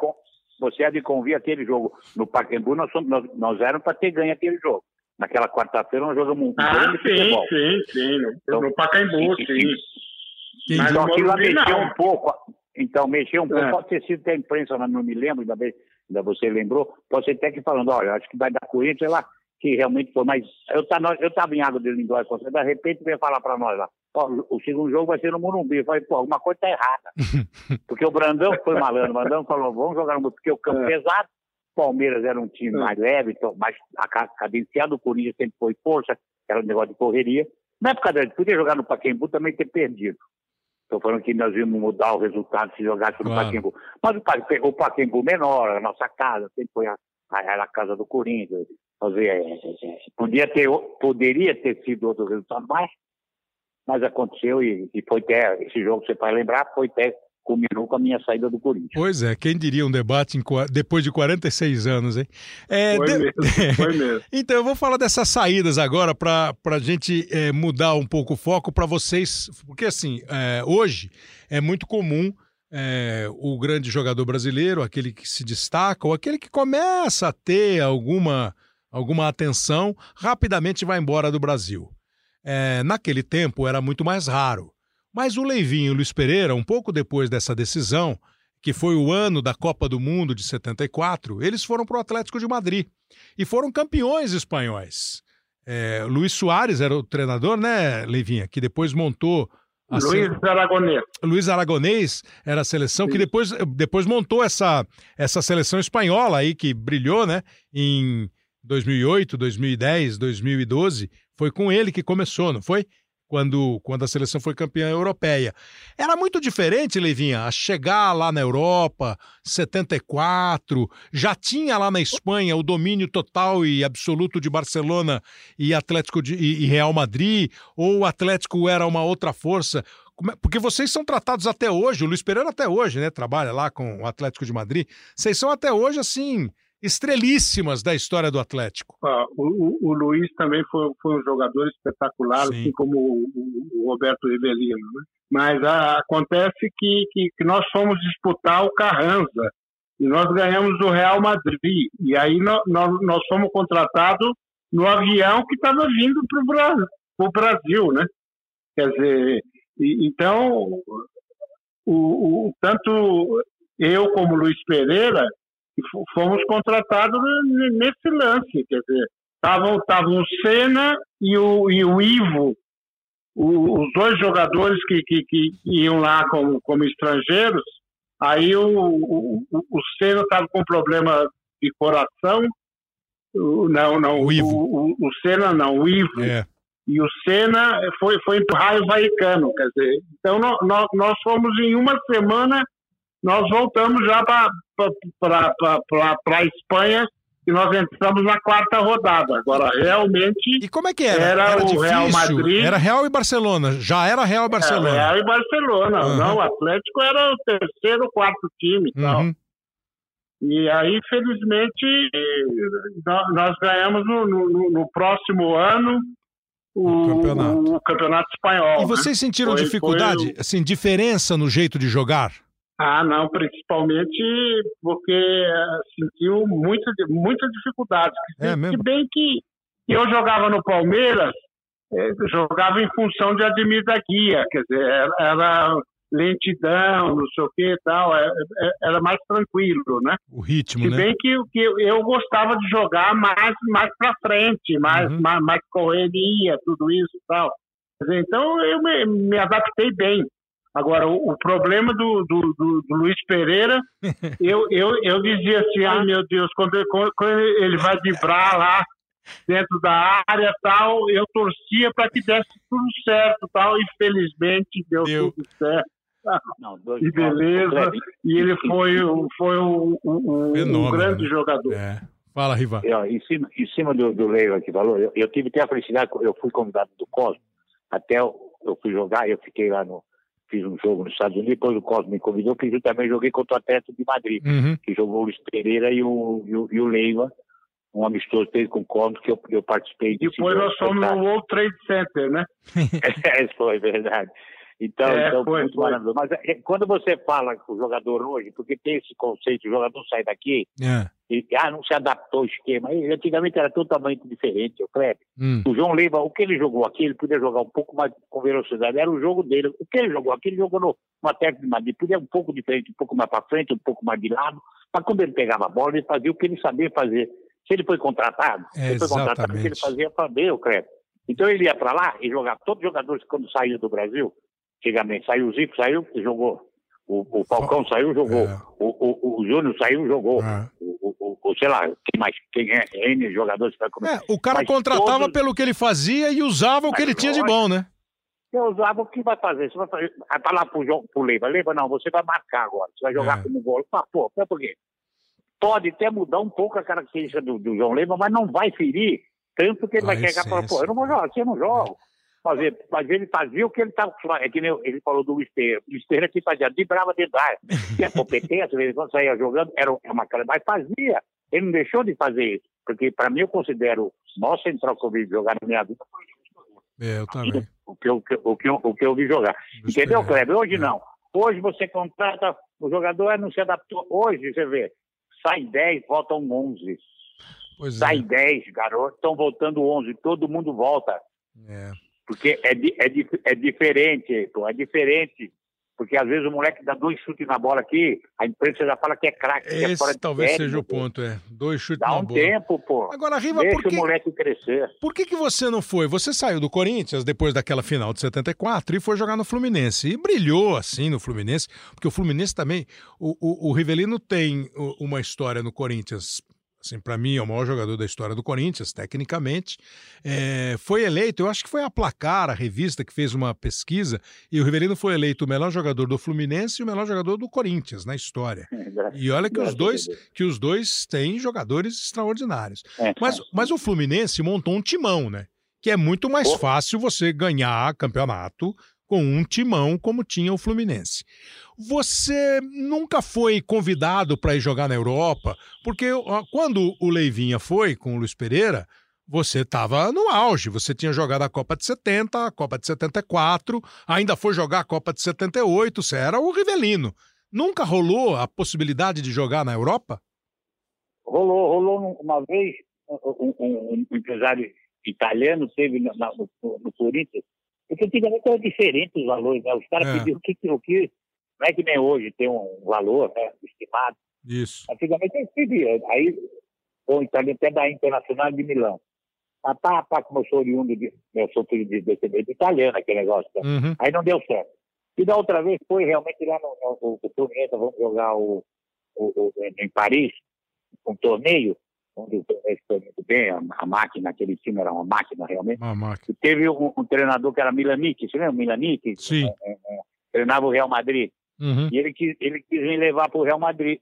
B: você há de convir aquele jogo no Pacaembu, nós, somos, nós, nós éramos para ter ganho aquele jogo. Naquela quarta-feira nós jogamos um
C: ah, grande sim, futebol. Sim, sim, então, no Pacaembu, sim. sim.
B: Mas só que lá mexeu um pouco. Então, mexeu um pouco. É. Pode ter sido até a imprensa, não me lembro, ainda, bem, ainda você lembrou. Pode ser até que falando, olha, acho que vai dar Corinthians lá, que realmente foi. Mas eu estava eu tava em Água de Lindóia, de repente veio falar para nós lá, o segundo jogo vai ser no Morumbi. Eu falei, pô, alguma coisa tá errada. *laughs* Porque o Brandão foi malandro, o Brandão falou, vamos jogar no Morumbi, porque o campo é. pesado, Palmeiras era um time é. mais leve, mais cadenciado, o Corinthians sempre foi força, era um negócio de correria. Na época da podia jogar no Paquembu também ter perdido. Estou falando que nós íamos mudar o resultado se jogasse no claro. Paquembu. Mas o, o Paquembu menor, a nossa casa, sempre foi a, a, a casa do Corinthians. Dizer, é, é, podia ter, poderia ter sido outro resultado, mas mas aconteceu e, e foi até, esse jogo você vai lembrar, foi até culminou com a minha saída do Corinthians.
A: Pois é, quem diria um debate em, depois de 46 anos, hein?
C: É, foi, de... mesmo, *laughs* foi mesmo.
A: então, eu vou falar dessas saídas agora para a gente é, mudar um pouco o foco para vocês, porque assim, é, hoje é muito comum é, o grande jogador brasileiro, aquele que se destaca, ou aquele que começa a ter alguma, alguma atenção, rapidamente vai embora do Brasil. É, naquele tempo era muito mais raro. Mas o Leivinho e o Luiz Pereira, um pouco depois dessa decisão, que foi o ano da Copa do Mundo de 74, eles foram para o Atlético de Madrid e foram campeões espanhóis. É, Luiz Soares era o treinador, né, Leivinha, que depois montou.
C: A Luiz se... Aragonês.
A: Luiz Aragonês era a seleção Sim. que depois, depois montou essa, essa seleção espanhola aí que brilhou, né, em 2008, 2010, 2012 foi com ele que começou, não foi? Quando, quando a seleção foi campeã europeia. Era muito diferente, Leivinha, a chegar lá na Europa, 74, já tinha lá na Espanha o domínio total e absoluto de Barcelona e Atlético de, e, e Real Madrid, ou o Atlético era uma outra força? É, porque vocês são tratados até hoje, o Luiz Pereira até hoje, né? Trabalha lá com o Atlético de Madrid. Vocês são até hoje, assim, estrelíssimas da história do Atlético.
C: Ah, o, o, Luiz também foi, foi um jogador espetacular, Sim. assim como o, o, Roberto Rivelino. Né? Mas ah, acontece que, que, que, nós fomos disputar o Carranza e nós ganhamos o Real Madrid. E aí nós, nós, fomos contratados no avião que estava vindo para o Brasil, Brasil, né? Quer dizer, e, então, o, o, tanto eu como Luiz Pereira fomos contratados nesse lance, quer dizer, estavam estavam o Senna e o, e o Ivo, o, os dois jogadores que, que, que, iam lá como, como estrangeiros, aí o, o, o Senna estava com problema de coração, não, não, o, Ivo. o, o, Senna não, o Ivo. É. E o Senna foi, foi para o raio vaicano, quer dizer, então nós, nós fomos em uma semana nós voltamos já para a Espanha e nós entramos na quarta rodada. Agora, realmente.
A: E como é que era?
C: Era,
A: era
C: o
A: difícil?
C: Real Madrid.
A: Era Real e Barcelona. Já era Real e Barcelona.
C: Era Real e Barcelona.
A: Uhum.
C: Não, o Atlético era o terceiro, quarto time e tal.
A: Uhum.
C: E aí, felizmente, nós, ganhamos no, no, no próximo ano o,
A: O campeonato.
C: o campeonato espanhol.
A: E
C: né?
A: vocês sentiram
C: Foi-
A: dificuldade,
C: foi o-
A: assim, diferença no jeito de jogar?
C: Ah, não, principalmente porque eh, sentiu muita, muita dificuldade.
A: É
C: Se
A: mesmo?
C: bem que eu jogava no Palmeiras, eh, jogava em função de Ademir da Guia, quer dizer, era, lentidão, não sei o que e tal, é- é- era mais tranquilo, né?
A: O ritmo,
C: Se
A: né?
C: bem que, que eu- gostava de jogar mais, mais para frente, mais,
A: Uhum.
C: mais, mais correria, tudo isso e tal. Então eu me, me adaptei bem. Agora, o, o problema do, do, do- do Luiz Pereira, *laughs* eu, eu, eu dizia assim, ai meu Deus, quando, ele- quando ele vai vibrar lá dentro da área tal, eu torcia para que desse tudo certo tal, e felizmente deu,
A: Deu.
C: tudo certo.
B: Não, dois
C: Que beleza. E ele foi, um- foi um, um- um
A: Fenômeno,
C: grande
A: né?
C: jogador.
A: É. Fala, Riva.
B: E, ó, em cima, em cima do, do Leiva que falou, eu, eu tive até a felicidade, eu fui convidado do Cosmo, até eu, eu fui jogar, eu fiquei lá no, fiz um jogo nos Estados Unidos, depois o Cosmo me convidou, que eu também joguei contra o Atlético de Madrid,
A: Uhum.
B: que jogou o Luiz Pereira e o, e o, e o Leiva, um amistoso dele com o Cosmo, que eu, eu participei desse
C: Depois nós fomos no World Trade Center, né? *laughs*
B: É, foi verdade. Então,
C: É,
B: então
C: foi,
B: muito
C: foi.
B: maravilhoso. Mas é, quando você fala com o jogador hoje, porque tem esse conceito, o jogador sai daqui
A: É.
B: e ah, não se adaptou ao esquema. E, antigamente era totalmente diferente, o Kleber.
A: Hum.
B: O João Leiva, o que ele jogou aqui, ele podia jogar um pouco mais com velocidade. Era o jogo dele. O que ele jogou aqui, ele jogou no, no Atlético de Madrid. Podia um pouco diferente, um pouco mais para frente, um pouco mais de lado. Mas quando ele pegava a bola, ele fazia o que ele sabia fazer. Se ele foi contratado,
A: É,
B: ele foi contratado, o que ele fazia para ver o Kleber. Então ele ia para lá e jogava. Todos os jogadores, quando saíram do Brasil, antigamente, saiu o Zico, saiu e jogou. O, o Falcão saiu, jogou.
A: É.
B: O, o, o Júnior saiu, jogou.
A: É.
B: O, o, o, sei lá, quem mais? Quem é? N jogadores vai começar.
A: É, o cara
B: Mas
A: contratava
B: todos-
A: pelo que ele fazia e usava o que ele tinha de bom, né?
B: Você usava, o que vai fazer? Você vai fazer, vai falar pro, pro Leiva, Leiva, não, você vai marcar agora, você vai jogar
A: É.
B: como gol. Ah, pô, é por quê? Pode até mudar um pouco a característica do, do João Leiva, mas não vai ferir tanto que ele
A: A
B: vai chegar e falar, pô, eu não vou jogar, você não joga. Fazer, mas ele fazia o que ele estava É que nem ele falou do Pereira. O Pereira que fazia, vibrava dentro da área. Tinha competência, de vez em quando saía jogando, era uma cara, mas fazia. Ele não deixou de fazer isso. Porque, para mim, eu considero o maior central que eu vi jogar na minha vida
A: É, eu também.
B: o que eu, o que eu, o que eu vi jogar. Entendeu,
A: Pereira.
B: Kleber? Hoje
A: É.
B: não. Hoje você contrata, o jogador não se adaptou. Hoje, você vê, sai 10, voltam 11.
A: Pois
B: Sai
A: é.
B: 10, garoto, estão voltando 11. Todo mundo volta.
A: é.
B: Porque é, é, é diferente, pô, é diferente. Porque às vezes o moleque dá dois chutes na bola aqui, a imprensa já fala que é craque. que é fora
A: Esse
B: de
A: talvez seja o ponto, é. Dois chutes
B: Dá
A: na
B: um
A: bola.
B: tempo, pô.
A: Agora, Riva,
B: Deixa
A: por que,
B: o moleque crescer.
A: por que, que você não foi? Você saiu do Corinthians depois daquela final de 74 e foi jogar no Fluminense. E brilhou assim no Fluminense, porque o Fluminense também. O, o, o Rivelino tem uma história no Corinthians. Assim, para mim, é o maior jogador da história do Corinthians, tecnicamente. É, foi eleito, eu acho que foi a Placar, a revista, que fez uma pesquisa, e o Rivelino foi eleito o melhor jogador do Fluminense e o melhor jogador do Corinthians na história. E olha que os dois, que os dois têm jogadores extraordinários.
B: É,
A: Mas, mas o Fluminense montou um timão, né? Que é muito mais fácil você ganhar campeonato com um timão como tinha o Fluminense. Você nunca foi convidado para ir jogar na Europa, porque quando o Leivinha foi com o Luiz Pereira, você estava no auge, você tinha jogado a Copa de 70, a Copa de 74, ainda foi jogar a Copa de 78, você era o Rivelino. Nunca rolou a possibilidade de jogar na Europa?
B: Rolou, rolou uma vez um, um- um empresário italiano teve no, no Corinthians, porque antigamente era diferente os valores, né? Os caras
A: É.
B: pediam o que, o que. Não é que nem hoje tem um valor né, estimado.
A: Isso.
B: Antigamente eles pediam. Aí o italiano até da Internacional de Milão. Pá, pá, como eu sou oriundo de. Eu sou filho de descendente italiano, aquele negócio. né?
A: Uhum.
B: Aí não deu certo. E da outra vez foi realmente lá no, no, no, no Fluminense, vamos jogar o, o, o- em Paris, um torneio, onde o Fluminense foi muito bem, a, a máquina, aquele time era uma máquina realmente.
A: Uma máquina.
B: E teve um, um treinador que era Milanic, você lembra o Milanic?
A: Sim.
B: treinava o Real Madrid.
A: Uhum.
B: E ele quis, ele quis me levar para o Real Madrid.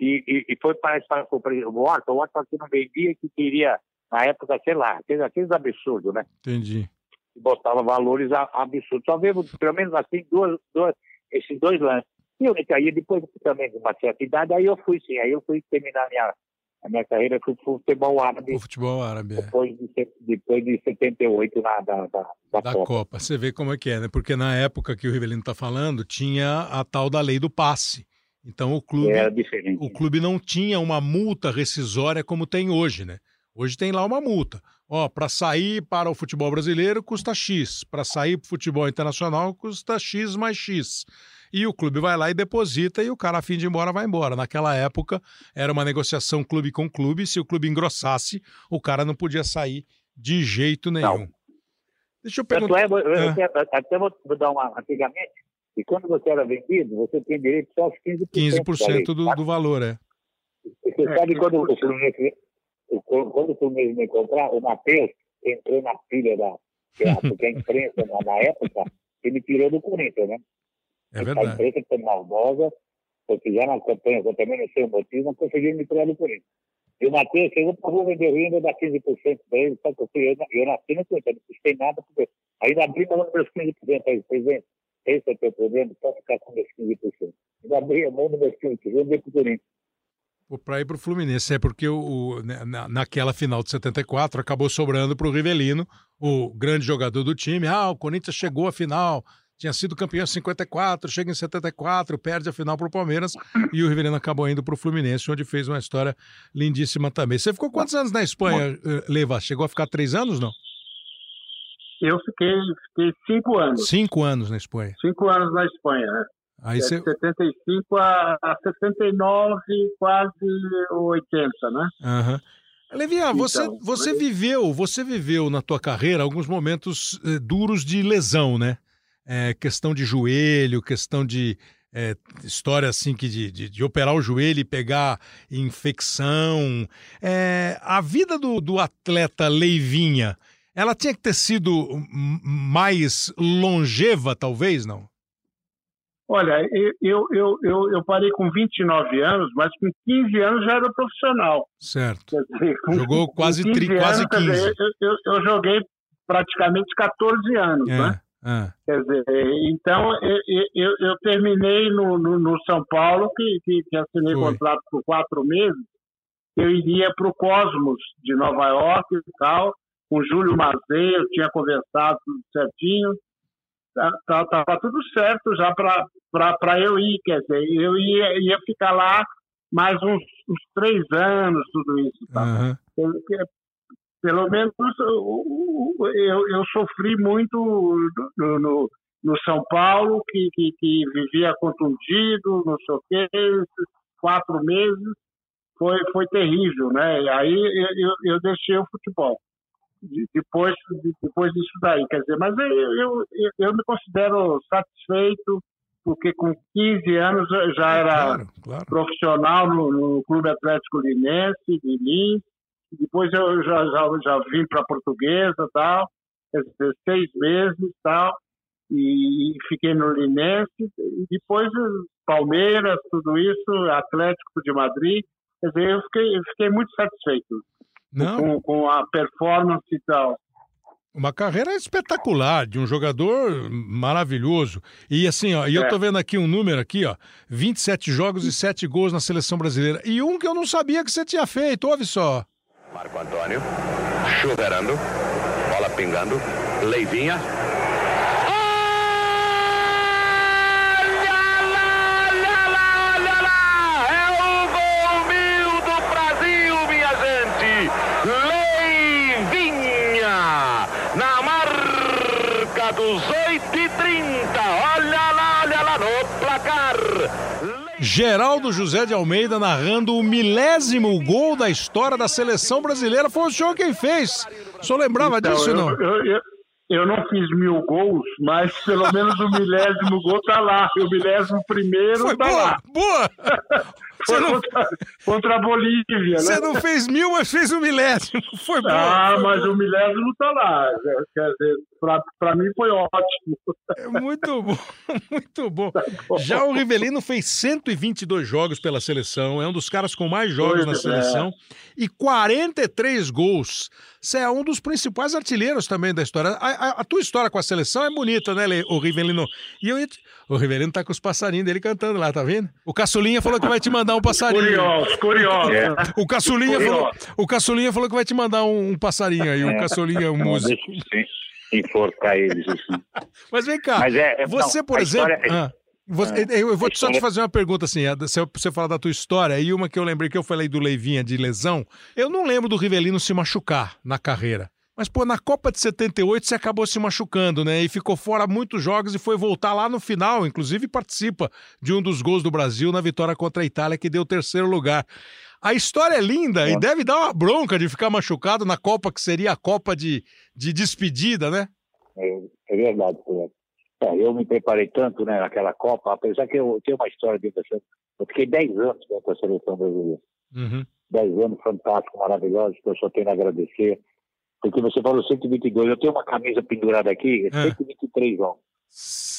B: e, e, e foi para, o Horta, o Horta que não vendia que queria, na época, sei lá, aqueles, aqueles absurdos, né?
A: Entendi.
B: Botava valores absurdos. Só veio, pelo menos assim, duas, duas, esses dois lances. E eu caí depois também de uma certa idade, aí eu fui sim, aí eu fui terminar minha, a minha carreira com futebol árabe.
A: O futebol árabe, é.
B: depois, de, depois de 78 na, da, da, da,
A: da
B: Copa.
A: Copa. Você vê como é que é, né? Porque na época que o Rivelino está falando, tinha a tal da lei do passe. Então o clube, o clube não tinha uma multa rescisória como tem hoje, né? Hoje tem lá uma multa. Ó, para sair para o futebol brasileiro custa X, para sair para o futebol internacional custa X mais X. E o clube vai lá e deposita e o cara a fim de ir embora vai embora. Naquela época era uma negociação clube com clube, se o clube engrossasse, o cara não podia sair de jeito nenhum.
B: Não.
A: Deixa eu perguntar.
B: é, eu- eu- eu- até vou vou dar uma. Antigamente, e quando você era vendido, você tinha direito só aos 15%. da lei,
A: 15% do,
B: tá?
A: do valor, é.
B: Você
C: É,
B: sabe quando o Fluminense, quando o Fluminense me comprar, o Matheus entrou na pilha da. que a- Porque a imprensa, na, na época, ele tirou do Corinthians, né?
A: É
B: A
A: verdade.
B: imprensa foi maldosa, porque já na campanha, eu também não sei o motivo, não conseguiu me tirar do Corinthians. E o Matheus chegou para vou vender renda, dar 15% para ele, só que eu, fui, eu, eu nasci no Corinthians, não custei nada, porque ainda abri mão dos meus 15% aí, presidente. Esse é o teu problema, pode ficar com meus 15%. Ainda abri a mão dos meus 15%, eu dei para o Corinthians.
A: Para ir para o Fluminense, é porque o, o- né, na, naquela final de 74 acabou sobrando para o Rivelino, o grande jogador do time. Ah, o Corinthians chegou à final, tinha sido campeão em 54, chega em 74, perde a final para o Palmeiras e o Rivelino acabou indo para o Fluminense, onde fez uma história lindíssima também. Você ficou quantos anos na Espanha, eh, Leva? Chegou a ficar três anos, não?
C: Eu fiquei, fiquei cinco anos.
A: Cinco anos na Espanha.
C: Cinco anos na Espanha, né?
A: Aí
C: É
A: você.
C: de 75 a, a 69, quase 80, né?
A: Aham. Levinha, você,
C: Então,
A: você
C: mas-
A: viveu, você viveu na tua carreira alguns momentos eh, duros de lesão, né? É, questão de joelho, questão de é, história assim que de, de, de operar o joelho e pegar infecção. É, a vida do, do atleta Leivinha, ela tinha que ter sido mais longeva, talvez, não?
C: Olha, eu, eu, eu, eu parei com 29 anos, mas com 15 anos já era profissional.
A: Certo.
C: Dizer, com-
A: Jogou quase
C: 15
A: tri- quase
C: anos, quer dizer,
A: 15.
C: eu, eu, eu joguei praticamente 14 anos, né?
A: É, é.
C: Quer dizer, então eu, eu, eu terminei no, no, no São Paulo, que, que, que assinei
A: Foi.
C: contrato por quatro meses. Eu iria para o Cosmos de Nova York e tal, com Júlio Mazei, eu tinha conversado tudo certinho. Estava tá, tava tudo certo já para eu ir, quer dizer, eu ia, ia ficar lá mais uns, uns três anos, tudo isso. Tá?
A: Aham.
C: Pelo, menos eu, eu sofri muito no, no, no São Paulo, que, que, que vivia contundido, não sei o quê, quatro meses foi, foi terrível, né? E aí eu, eu, deixei o futebol. De- Depois, de- depois disso daí, quer dizer, mas eu, eu, eu, eu me considero satisfeito, porque com 15 anos eu já era
A: Claro, claro.
C: profissional no, no Clube Atlético Linense de Lins. Depois eu já, já, já vim para a Portuguesa tal, quer dizer, seis meses tal, e, fiquei no Linense. E depois Palmeiras, tudo isso, Atlético de Madrid. Quer dizer, eu fiquei, eu fiquei muito satisfeito
A: Não,
C: com, com a performance e tal.
A: Uma carreira espetacular, de um jogador maravilhoso. E assim, ó, e eu
C: É.
A: tô vendo aqui um número aqui, ó, 27 jogos e 7 gols na seleção brasileira. E um que eu não sabia que você tinha feito, ouve só.
E: Marco Antônio, chuveirando, bola pingando, Leivinha. É dos 8 e 30 Olha lá, olha lá no placar!
A: Geraldo José de Almeida narrando o milésimo gol da história da seleção brasileira. Foi o senhor quem fez. O senhor lembrava
C: Então,
A: disso,
C: eu,
A: não?
C: Eu, eu, eu não fiz mil gols, mas pelo menos o milésimo gol tá lá. O milésimo primeiro
A: Foi
C: tá
A: boa,
C: lá.
A: boa! *laughs* Você
C: Foi
A: não,
C: contra, contra a Bolívia,
A: você
C: né?
A: não fez mil, mas fez um milésimo. Foi boa.
C: Ah,
A: foi
C: mas
A: boa.
C: o milésimo tá lá. Quer dizer, pra, pra mim foi ótimo.
A: É muito bom, *laughs* muito bom. Já o Rivelino fez 122 jogos pela seleção, é um dos caras com mais jogos
C: Pois
A: na
C: é.
A: seleção e 43 gols. Você é um dos principais artilheiros também da história. A, a- a tua história com a seleção é bonita, né, o Rivelino? E eu ia te- O Rivelino tá com os passarinhos dele cantando lá, tá vendo? O Caçulinha falou que vai te mandar um passarinho.
C: Curioso, curioso.
B: É.
A: O Caçulinha, falou, o Caçulinha falou que vai te mandar um, um passarinho aí. O Caçulinha é um
B: Não,
A: músico.
B: deixa enforcar eles assim. *laughs*
A: Mas vem cá,
B: Mas é, é-
A: você,
B: não,
A: por exemplo.
B: história é-
A: ah, você-
B: É.
A: eu, vou só te fazer uma pergunta assim, se você falar da tua história, e uma que eu lembrei que eu falei do Leivinha de lesão. Eu não lembro do Rivelino se machucar na carreira. Mas, pô, na Copa de 78 você acabou se machucando, né? E ficou fora muitos jogos e foi voltar lá no final. Inclusive participa de um dos gols do Brasil na vitória contra a Itália, que deu o terceiro lugar. A história é linda e
B: É.
A: deve dar uma bronca de ficar machucado na Copa, que seria a Copa de, de despedida, né?
B: É, é verdade, Pedro. É, eu me preparei tanto né, naquela Copa, apesar que eu tenho uma história dentro da seleção. Eu fiquei 10 anos dentro da seleção brasileira.
A: Uhum.
B: 10 anos fantásticos, maravilhosos, que eu só tenho a agradecer. Porque você falou 122, eu tenho uma camisa pendurada aqui,
A: Ah.
B: 123 jogos.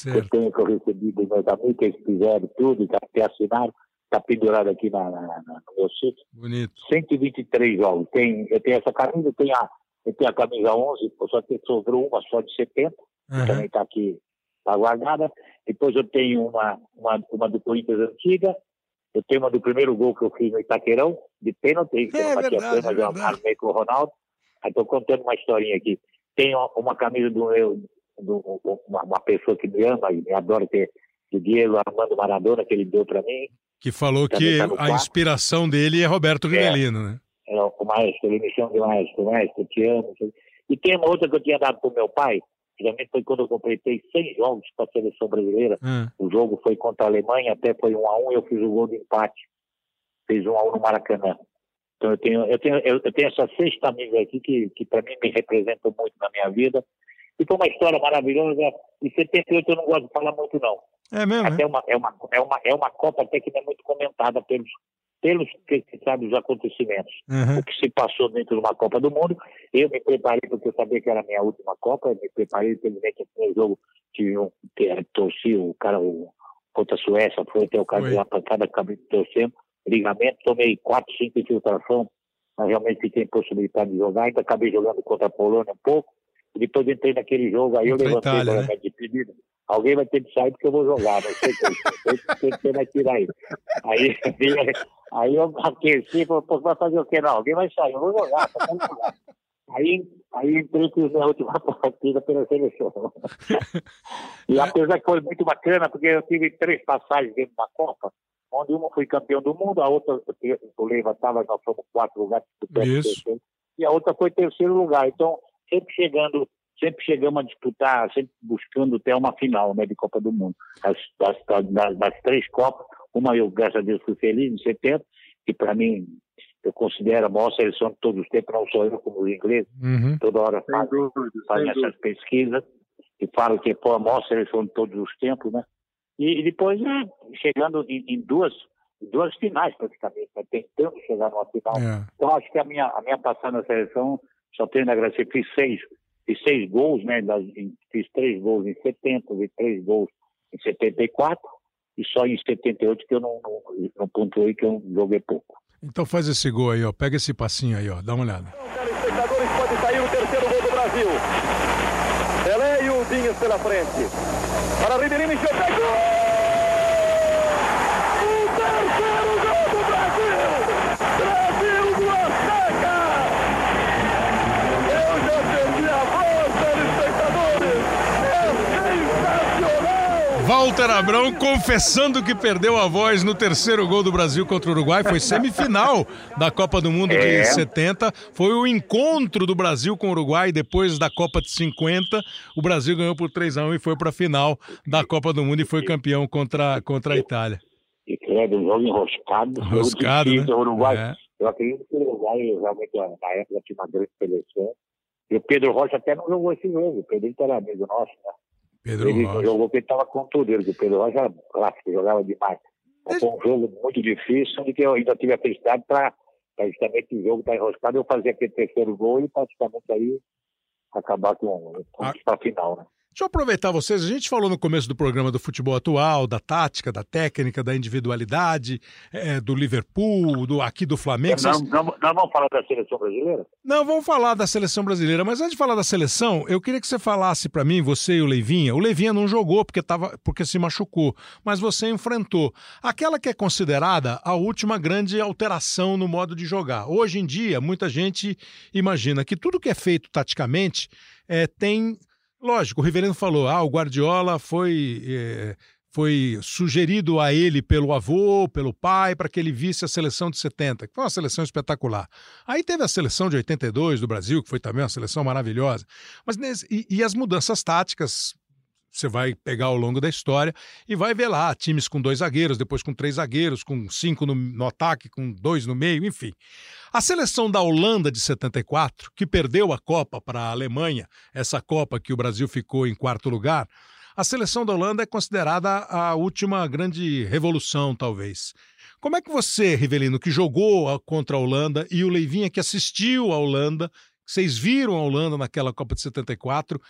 B: que eu
A: Certo.
B: tenho, que eu recebi dos meus amigos, que eles fizeram tudo, e até assinaram, está pendurado aqui na, na- na- no meu sítio.
A: Bonito.
B: 123 jogos. Tem, eu tenho essa camisa, eu tenho a, eu tenho a camisa 11, só que sobrou uma só de 70, que
A: Aham.
B: também está aqui, está guardada. Depois eu tenho uma, uma, uma do Corinthians antiga, eu tenho uma do primeiro gol que eu fiz no Itaquerão, de pênalti, que
A: É
B: eu bati
A: verdade,
B: a pênalti,
A: é
B: eu
A: verdade.
B: armei com o Ronaldo. Aí estou contando uma historinha aqui. Tenho uma camisa do meu, do, uma, uma pessoa que me ama e me adora, que é do Diego Armando Maradona, que ele deu para mim.
A: Que falou que
B: tá
A: a inspiração dele é Roberto Rivelino, né?
B: É, o maestro, ele me chama de maestro, maestro, eu te amo. E tem uma outra que eu tinha dado pro meu pai, realmente foi quando eu completei 100 jogos para a seleção brasileira.
A: Ah,
B: O jogo foi contra a Alemanha, até foi um a um, eu fiz o gol de empate. Fiz um a um no Maracanã. Então eu tenho, eu tenho, eu, tenho essa sexta amiga aqui que, que para mim me representa muito na minha vida. E foi uma história maravilhosa. Em 78 eu não gosto de falar muito, não.
A: É mesmo,
B: Até
A: né?
B: uma, é, uma, é, uma, é uma Copa até que não é muito comentada pelos, pelos que se sabe os acontecimentos.
A: Aham.
B: O que se passou dentro de uma Copa do Mundo. Eu me preparei porque eu sabia que era a minha última Copa. Eu me preparei, infelizmente, no primeiro jogo tive um, que, torci o cara o, contra a Suécia, foi até o cara de uma pancada, acabei torcendo, ligamento, tomei quatro, cinco infiltração, mas realmente fiquei impossibilitado de jogar, ainda acabei jogando contra a Polônia um pouco, e depois entrei naquele jogo, aí eu
A: Contra
B: levantei
A: Itália, né?
B: minha despedida. Alguém vai ter que sair porque eu vou jogar, não sei quem você vai tirar aí. Aí, *laughs* aí eu aqueci e falei, vai fazer o quê? Não, alguém vai sair, eu vou jogar, só quero jogar. Aí, aí entrei com a última *laughs* partida pela seleção. *laughs* E apesar que foi muito bacana, porque eu tive três passagens dentro da Copa, onde uma fui campeão do mundo, a outra, o Leiva estava, nós fomos quatro lugares,
A: Isso.
B: e a outra foi terceiro lugar. Então, sempre chegando, sempre chegamos a disputar, sempre buscando até uma final né, de Copa do Mundo. Das, das, das, das três Copas, uma eu, graças a Deus, fui feliz em 70, que para mim eu considero a maior seleção de todos os tempos, não sou eu como os ingleses,
A: Uhum.
B: toda hora fazem essas pesquisas e falam que foi a maior seleção de todos os tempos, né? E, e depois né, chegando em, em duas duas finais praticamente, né? tentando chegar numa final.
A: É.
B: Então acho que a minha a minha passada na seleção só tenho a agradecer, fiz seis fiz seis gols, né? das- em- fiz três gols em 70, fiz três gols em 74 e só em 78 que eu não, não, não pontuei que eu joguei pouco.
A: Então faz esse gol aí, ó. Pega esse passinho aí, ó. Dá uma olhada.
E: Telespectadores, pode sair o terceiro gol do Brasil. Dinhas pela frente. Para Ribeirinho, encheu o pé, gol! O terceiro gol do Brasil! Brasil do Azteca! Eu já perdi a voz, telespectadores! É sensacional!
A: Walter Abrão confessando que perdeu a voz no terceiro gol do Brasil contra o Uruguai. Foi semifinal da Copa do Mundo de
B: É.
A: 70. Foi o encontro do Brasil com o Uruguai depois da Copa de 50. O Brasil ganhou por 3 a 1 e foi para a final da Copa do Mundo e foi campeão contra, contra a Itália.
B: E credo, um jogo enroscado,
A: Enroscado,
B: difícil,
A: né?
B: o Uruguai
A: É.
B: Eu acredito que o Uruguai realmente na época tinha uma grande seleção. E o Pedro Rocha até não jogou esse jogo. O Pedro era amigo nosso, né?
A: Pedro
B: ele
A: Rocha.
B: jogou porque ele estava com tudo. Ele, o Pedro Rocha era clássico, jogava demais. Foi um jogo muito difícil, onde eu ainda tive a felicidade para justamente o jogo estar tá enroscado, eu fazer aquele terceiro gol e praticamente aí acabar com,
A: Ah.
B: a final, né?
A: Deixa eu aproveitar vocês. A gente falou no começo do programa do futebol atual, da tática, da técnica, da individualidade, é, do Liverpool, do, aqui do Flamengo.
B: Nós, nós- nós vamos falar da seleção brasileira?
A: Não, vamos falar da seleção brasileira, mas antes de falar da seleção, eu queria que você falasse pra mim, você e o Leivinha. O Leivinha não jogou porque, tava, porque se machucou, mas você enfrentou aquela que é considerada a última grande alteração no modo de jogar. Hoje em dia, muita gente imagina que tudo que é feito taticamente é, tem. Lógico, o Rivelino falou: ah, o Guardiola foi. é, foi sugerido a ele pelo avô, pelo pai, para que ele visse a seleção de 70, que foi uma seleção espetacular. Aí teve a seleção de 82 do Brasil, que foi também uma seleção maravilhosa. Mas e, e as mudanças táticas, você vai pegar ao longo da história e vai ver lá times com dois zagueiros, depois com três zagueiros, com cinco no, no ataque, com dois no meio, enfim. A seleção da Holanda de 74, que perdeu a Copa para a Alemanha, essa Copa que o Brasil ficou em quarto lugar, a seleção da Holanda é considerada a última grande revolução, talvez. Como é que você, Rivelino, que jogou contra a Holanda, e o Leivinha, que assistiu a Holanda, vocês viram a Holanda naquela Copa de 74,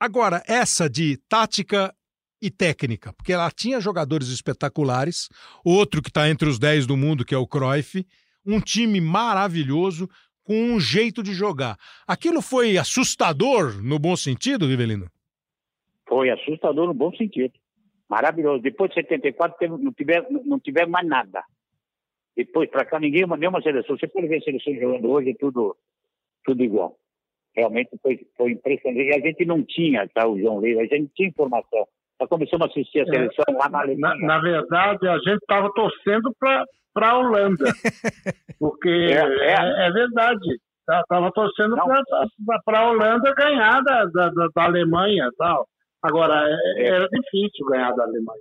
A: agora, essa de tática e técnica, porque ela tinha jogadores espetaculares, outro que está entre os 10 do mundo, que é o Cruyff, um time maravilhoso, com um jeito de jogar. Aquilo foi assustador, no bom sentido, Rivelino?
B: Foi assustador no bom sentido. Maravilhoso. Depois de 74, teve, não, tiver, não tiver mais nada. Depois, para cá, ninguém, nenhuma seleção. Você pode ver a seleção jogando hoje, é tudo, tudo igual. Realmente foi, foi impressionante. E a gente não tinha, tá, o João Leite, a gente não tinha informação. Nós começamos a assistir a seleção lá na
C: Na,
B: Alemanha.
C: na verdade, a gente estava torcendo para a Holanda. *laughs* Porque
B: É,
C: é,
B: é.
C: é verdade. Estava torcendo
B: Não.
C: para a Holanda ganhar da, da, da- da Alemanha e tal. Agora, é-
B: É.
C: era difícil ganhar da Alemanha.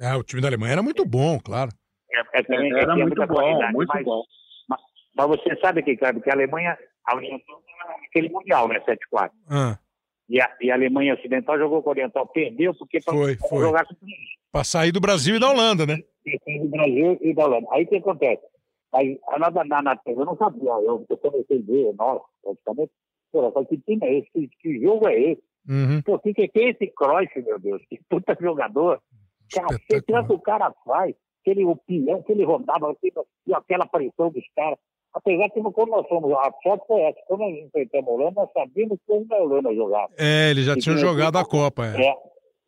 A: É, o time da Alemanha era muito bom, claro.
B: É, é, também-
C: Era muito bom, muito
B: mas,
C: bom.
B: Mas você sabe que, Cláudio, que a Alemanha, a Oriental, aquele Mundial, né, 7-4.
A: Ah,
B: E a, e a Alemanha Ocidental jogou com a Oriental, perdeu porque para
A: Foi, foi.
B: jogar com
A: pra sair do Brasil e da Holanda, né?
B: do Brasil e da Holanda. Aí o que acontece? Aí, na, na, na, eu não sabia, eu, eu comecei a ver, nossa, praticamente, pô, falei, que time é esse? Que, que jogo é esse?
A: Uhum.
B: Pô, que, que, é esse Cruyff, meu Deus? Que puta jogador.
A: Espetacular.
B: que o cara faz, aquele o pilhão que ele rodava, aquela pressão dos caras. Apesar que quando nós fomos, a sorte foi essa, quando nós enfrentamos a Holanda, nós sabíamos como a Holanda jogava.
A: É, eles já
B: E
A: tinham
B: tinha-
A: jogado a Copa, é.
B: É,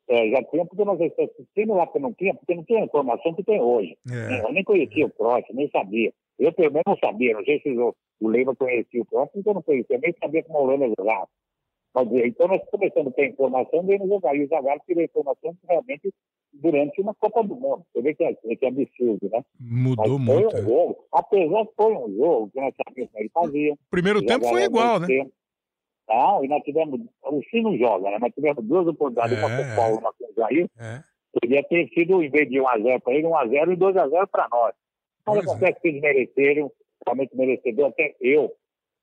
B: é, já tinha, porque nós assistimos lá que não tinha, porque não tinha a informação que tem hoje.
A: É.
B: Eu nem conhecia o Cruyff, nem sabia. Eu pelo menos não sabia, não sei se o, o Leiva conhecia o Cruyff, então eu não conhecia, nem sabia como a Holanda jogava. Dizer, Então nós começamos a ter informação, no jogar. E o Zagallo tirou informação realmente durante uma Copa do Mundo. Você vê que é, que é absurdo, né?
A: Mudou
B: Mas foi
A: muito.
B: um
A: é.
B: jogo, apesar que foi um jogo que nós sabíamos como ele fazia.
A: Primeiro
B: E
A: tempo foi igual, né?
B: tempo. Não, e nós tivemos, o não joga, né? Nós tivemos duas oportunidades, uma
A: É,
B: com o Paulo, uma com o Jair,
A: É.
B: podia ter sido, em vez de 1x0 para ele, 1x0 e 2x0 para nós. Mas
A: Pois é.
B: acontece que eles mereceram, realmente merecedor, até eu,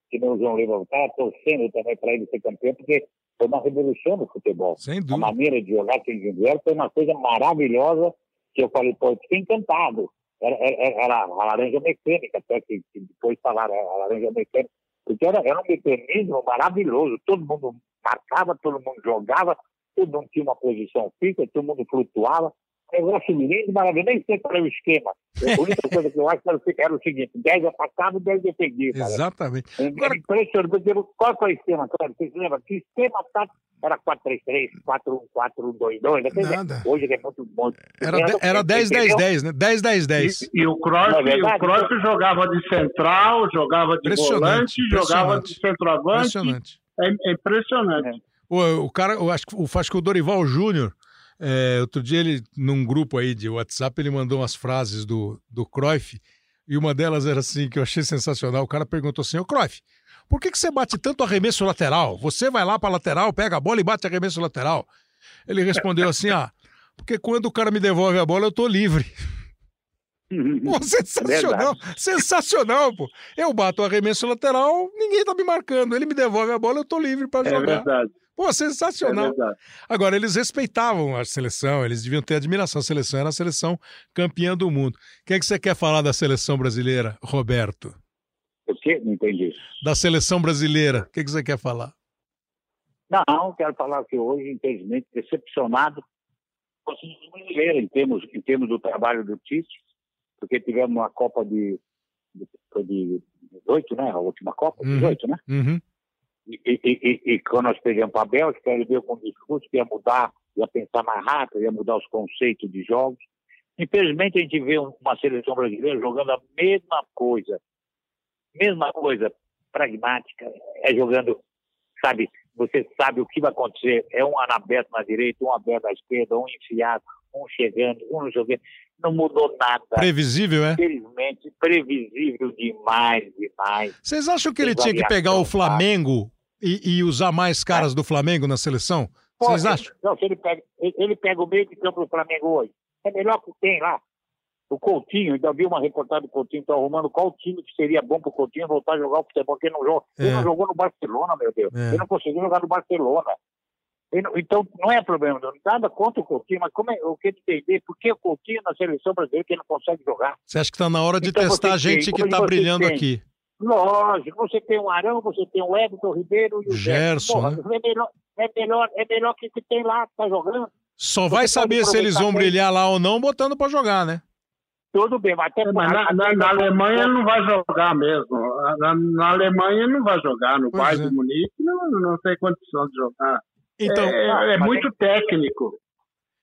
B: que não o João Leiva estava torcendo também para ele ser campeão, porque foi uma revolução no futebol.
A: Sem
B: A
A: dúvida.
B: maneira de jogar que eles fizeram foi uma coisa maravilhosa, que eu falei, pô, eu fiquei encantado. Era, era, era a laranja mecânica, até que, que depois falaram, era a laranja mecânica, porque era, era um mecanismo maravilhoso, todo mundo marcava, todo mundo jogava, todo mundo tinha uma posição fixa, todo mundo flutuava. Negócio lindo, maravilhoso, nem sei qual era o esquema. A única coisa que eu acho era o se- era o seguinte: 10 atacavam e 10 defendiam. cara.
A: Exatamente.
B: É
A: Agora-
B: impressionante, qual foi o esquema, cara? Vocês lembram? Que esquema tático era 4-3-3, 4-1-4-1-2-2, né?
A: Nada.
B: Hoje ele é muito bom.
A: Era, de- era 10, 10, 10, né? 10, 10, 10.
C: E, e o
B: Não é
C: o jogava de central, jogava de
A: Impressionante,
C: volante, jogava de centroavante.
A: Impressionante.
C: É, é impressionante.
A: O, o cara, eu acho, que- o, acho que o Dorival Júnior, é, outro dia ele, num grupo aí de WhatsApp, ele mandou umas frases do, do Cruyff, e uma delas era assim, que eu achei sensacional. O cara perguntou assim, ô Cruyff, por que, que você bate tanto arremesso lateral? Você vai lá pra lateral, pega a bola e bate arremesso lateral. Ele respondeu assim, ah, porque quando o cara me devolve a bola, eu tô livre. Pô, sensacional, sensacional, pô. Eu bato o arremesso lateral, ninguém tá me marcando. Ele me devolve a bola, eu tô livre para
C: É
A: jogar.
C: verdade.
A: Pô,
C: É
A: sensacional.
C: verdade.
A: Agora, eles respeitavam a seleção, eles deviam ter admiração. A seleção era a seleção campeã do mundo. O que é que você quer falar da seleção brasileira, Roberto?
B: O quê? Não entendi.
A: Da seleção brasileira, o que, é que você quer falar?
B: Não, quero falar que hoje, infelizmente, decepcionado com a seleção brasileira em termos, em termos do trabalho do Tite, porque tivemos uma Copa de, de, foi de 18, né? A última Copa,
A: Uhum.
B: 18, né?
A: Uhum.
B: E, e, e, quando nós perdemos para a Bélgica, ele veio com um discurso que ia mudar, ia pensar mais rápido, ia mudar os conceitos de jogos. Infelizmente, a gente vê um- uma seleção brasileira jogando a mesma coisa. Mesma coisa, pragmática, é jogando, sabe, você sabe o que vai acontecer. É um aberto na direita, um aberto à esquerda, um enfiado, um chegando, um não jogando. Não mudou nada.
A: Previsível, é?
B: Infelizmente, previsível demais, demais.
A: Vocês acham que ele tinha que pegar o? Flamengo e, e usar mais caras do Flamengo na seleção?
B: Pô,
A: Vocês acham?
B: Não, se ele pega, ele, pega o meio de campo do Flamengo hoje. É melhor que tem lá. O Coutinho, ainda vi uma reportagem do Coutinho, estão arrumando qual time que seria bom pro Coutinho voltar a jogar o futebol, porque ele não joga. Ele
A: É.
B: não jogou no Barcelona, meu Deus.
A: É.
B: Ele não conseguiu jogar no Barcelona. Não- então, não é problema, não. nada contra o Coutinho, mas como é, eu quero entender por que o Coutinho na seleção brasileira que ele não consegue jogar.
A: Você acha que tá na hora de
B: Então
A: testar a
B: você tem,
A: gente que
B: hoje
A: tá
B: você
A: brilhando
B: tem.
A: aqui?
B: Lógico, você tem o Arão, você tem o Everton Ribeiro e o
A: Gerson,
B: Porra,
A: né?
B: é, melhor, é, melhor, é melhor que o que tem lá, que tá jogando.
A: Só vai
B: Você
A: saber se eles vão
B: bem.
A: brilhar lá ou não botando pra jogar, né?
B: Tudo bem, mas até
C: É, Mas na, na- na Alemanha não vai jogar mesmo. Na, na Alemanha não vai jogar. No
A: Pois
C: Bayern
A: é.
C: de Munique não, não tem condição de jogar.
A: Então,
C: é, é
B: mas
C: muito técnico.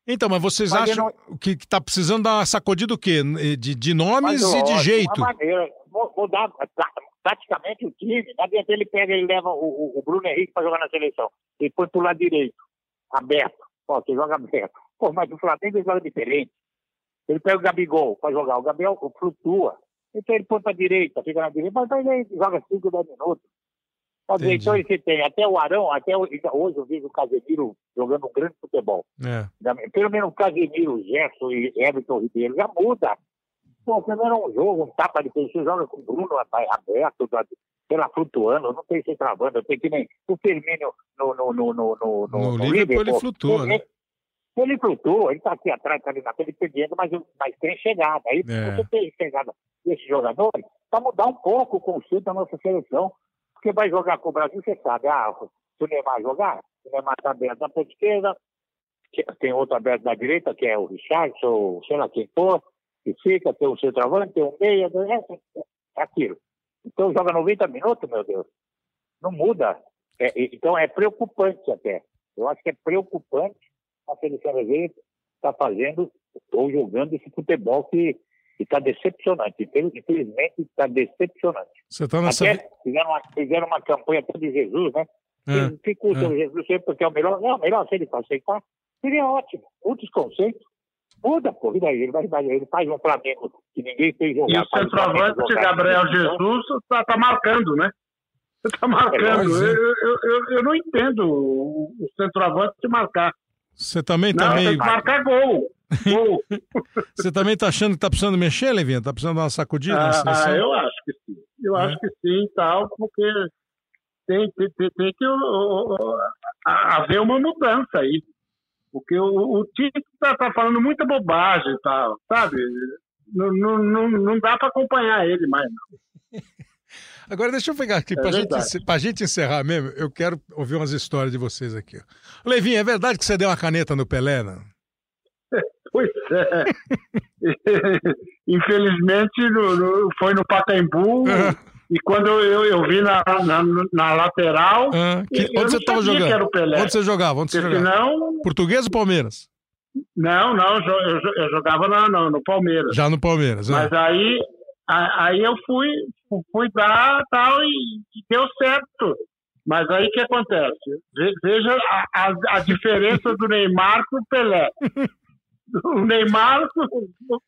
A: Então mas vocês
B: Mas
A: acham que, que tá precisando dar uma sacudida o quê? De, de nomes
B: Mas,
A: e de
B: lógico,
A: jeito?
B: Maneira, Vou- vou dar tá- taticamente o time, na dentro ele pega e leva o, o- o Bruno Henrique para jogar na seleção. Ele põe pro lado direito, aberto. Ó, você joga aberto. Pô, mas o Flamengo joga diferente. Ele pega o Gabigol para jogar. O Gabriel flutua. Então ele põe para direita, fica na direita, mas aí ele joga 5, 10 minutos. Dizer,
A: Entendi.
B: então ele tem até o Arão, até o- hoje eu vejo o Casemiro jogando um grande futebol.
A: É.
B: Pelo menos o Casemiro, o Gerson e Everton Ribeiro já muda. Pô, você não era um jogo, um tapa de peito, você joga com o Bruno aberto, sei lá, flutuando, não tem se travando, tem que nem o Firmino no, no, no, no, no,
A: No Liverpool ele flutua, né?
B: Ele, ele flutua, ele tá aqui atrás, tá ali na frente perdendo, mas, mas tem chegada. Aí
A: É.
B: você tem chegada desses jogadores para mudar um pouco o conceito da nossa seleção. Porque vai jogar com o Brasil, você sabe, ah, se o Neymar jogar, o Neymar tá aberto na ponta esquerda, que- tem outro aberto na direita, que é o Richardson, sei lá quem for, que fica, tem o centroavante, tem o meia, é, aquilo. Então joga 90 minutos, meu Deus. Não muda. É, então é preocupante até. Eu acho que é preocupante a seleção brasileira estar fazendo ou jogando esse futebol que está decepcionante. Infeliz- Infelizmente está decepcionante.
A: Você tá nessa.
B: Até fizeram uma, fizeram uma campanha até de Jesus, né?
A: É.
B: Que- custa
A: é.
B: o Jesus sempre porque é o melhor. Não, melhor se ele aceitar, seria ótimo. Outros conceitos. Muda, pô. E daí? Ele, vai, vai- ele faz um Flamengo que ninguém fez jogar.
C: E o centroavante. Gabriel Jesus está tá marcando, né? Está marcando.
A: É.
C: Eu, eu, eu, eu não entendo o, centroavante marcar.
A: Você também tá
C: Não, tem
A: meio.
C: que marcar gol. *laughs*
A: Você também tá achando que tá precisando mexer, Levinha? Tá precisando dar uma sacudida
C: Ah, eu acho que sim. Eu
A: É.
C: acho que sim, tal, porque tem, tem, tem, tem que ó, a- haver uma mudança aí. Porque o, o Tite está tá falando muita bobagem e tal, sabe? Não, não, não, não dá para acompanhar ele mais. não. *laughs*
A: Agora deixa eu pegar aqui,
C: É
A: pra, gente, pra gente encerrar mesmo, eu quero ouvir umas histórias de vocês aqui. ó. Levinha, é verdade que você deu uma caneta no Pelé, não? *laughs*
C: Pois é. Infelizmente no- no- foi no Pacaembu e quando eu, eu vi na, na, na lateral,
A: que- onde você
C: não
A: tava
C: sabia
A: jogando?
C: que era o Pelé.
A: Onde você jogava? Onde você
C: porque
A: jogava?
C: senão,
A: Português ou Palmeiras?
C: não, não, eu, eu jo- eu jogava na- no, no Palmeiras.
A: Já no Palmeiras. ah.
C: Mas aí, a- aí eu fui, fui dar tal e, e deu certo. Mas aí o que acontece? Ve- Veja a, a, a diferença do Neymar com o Pelé. *laughs* O Neymar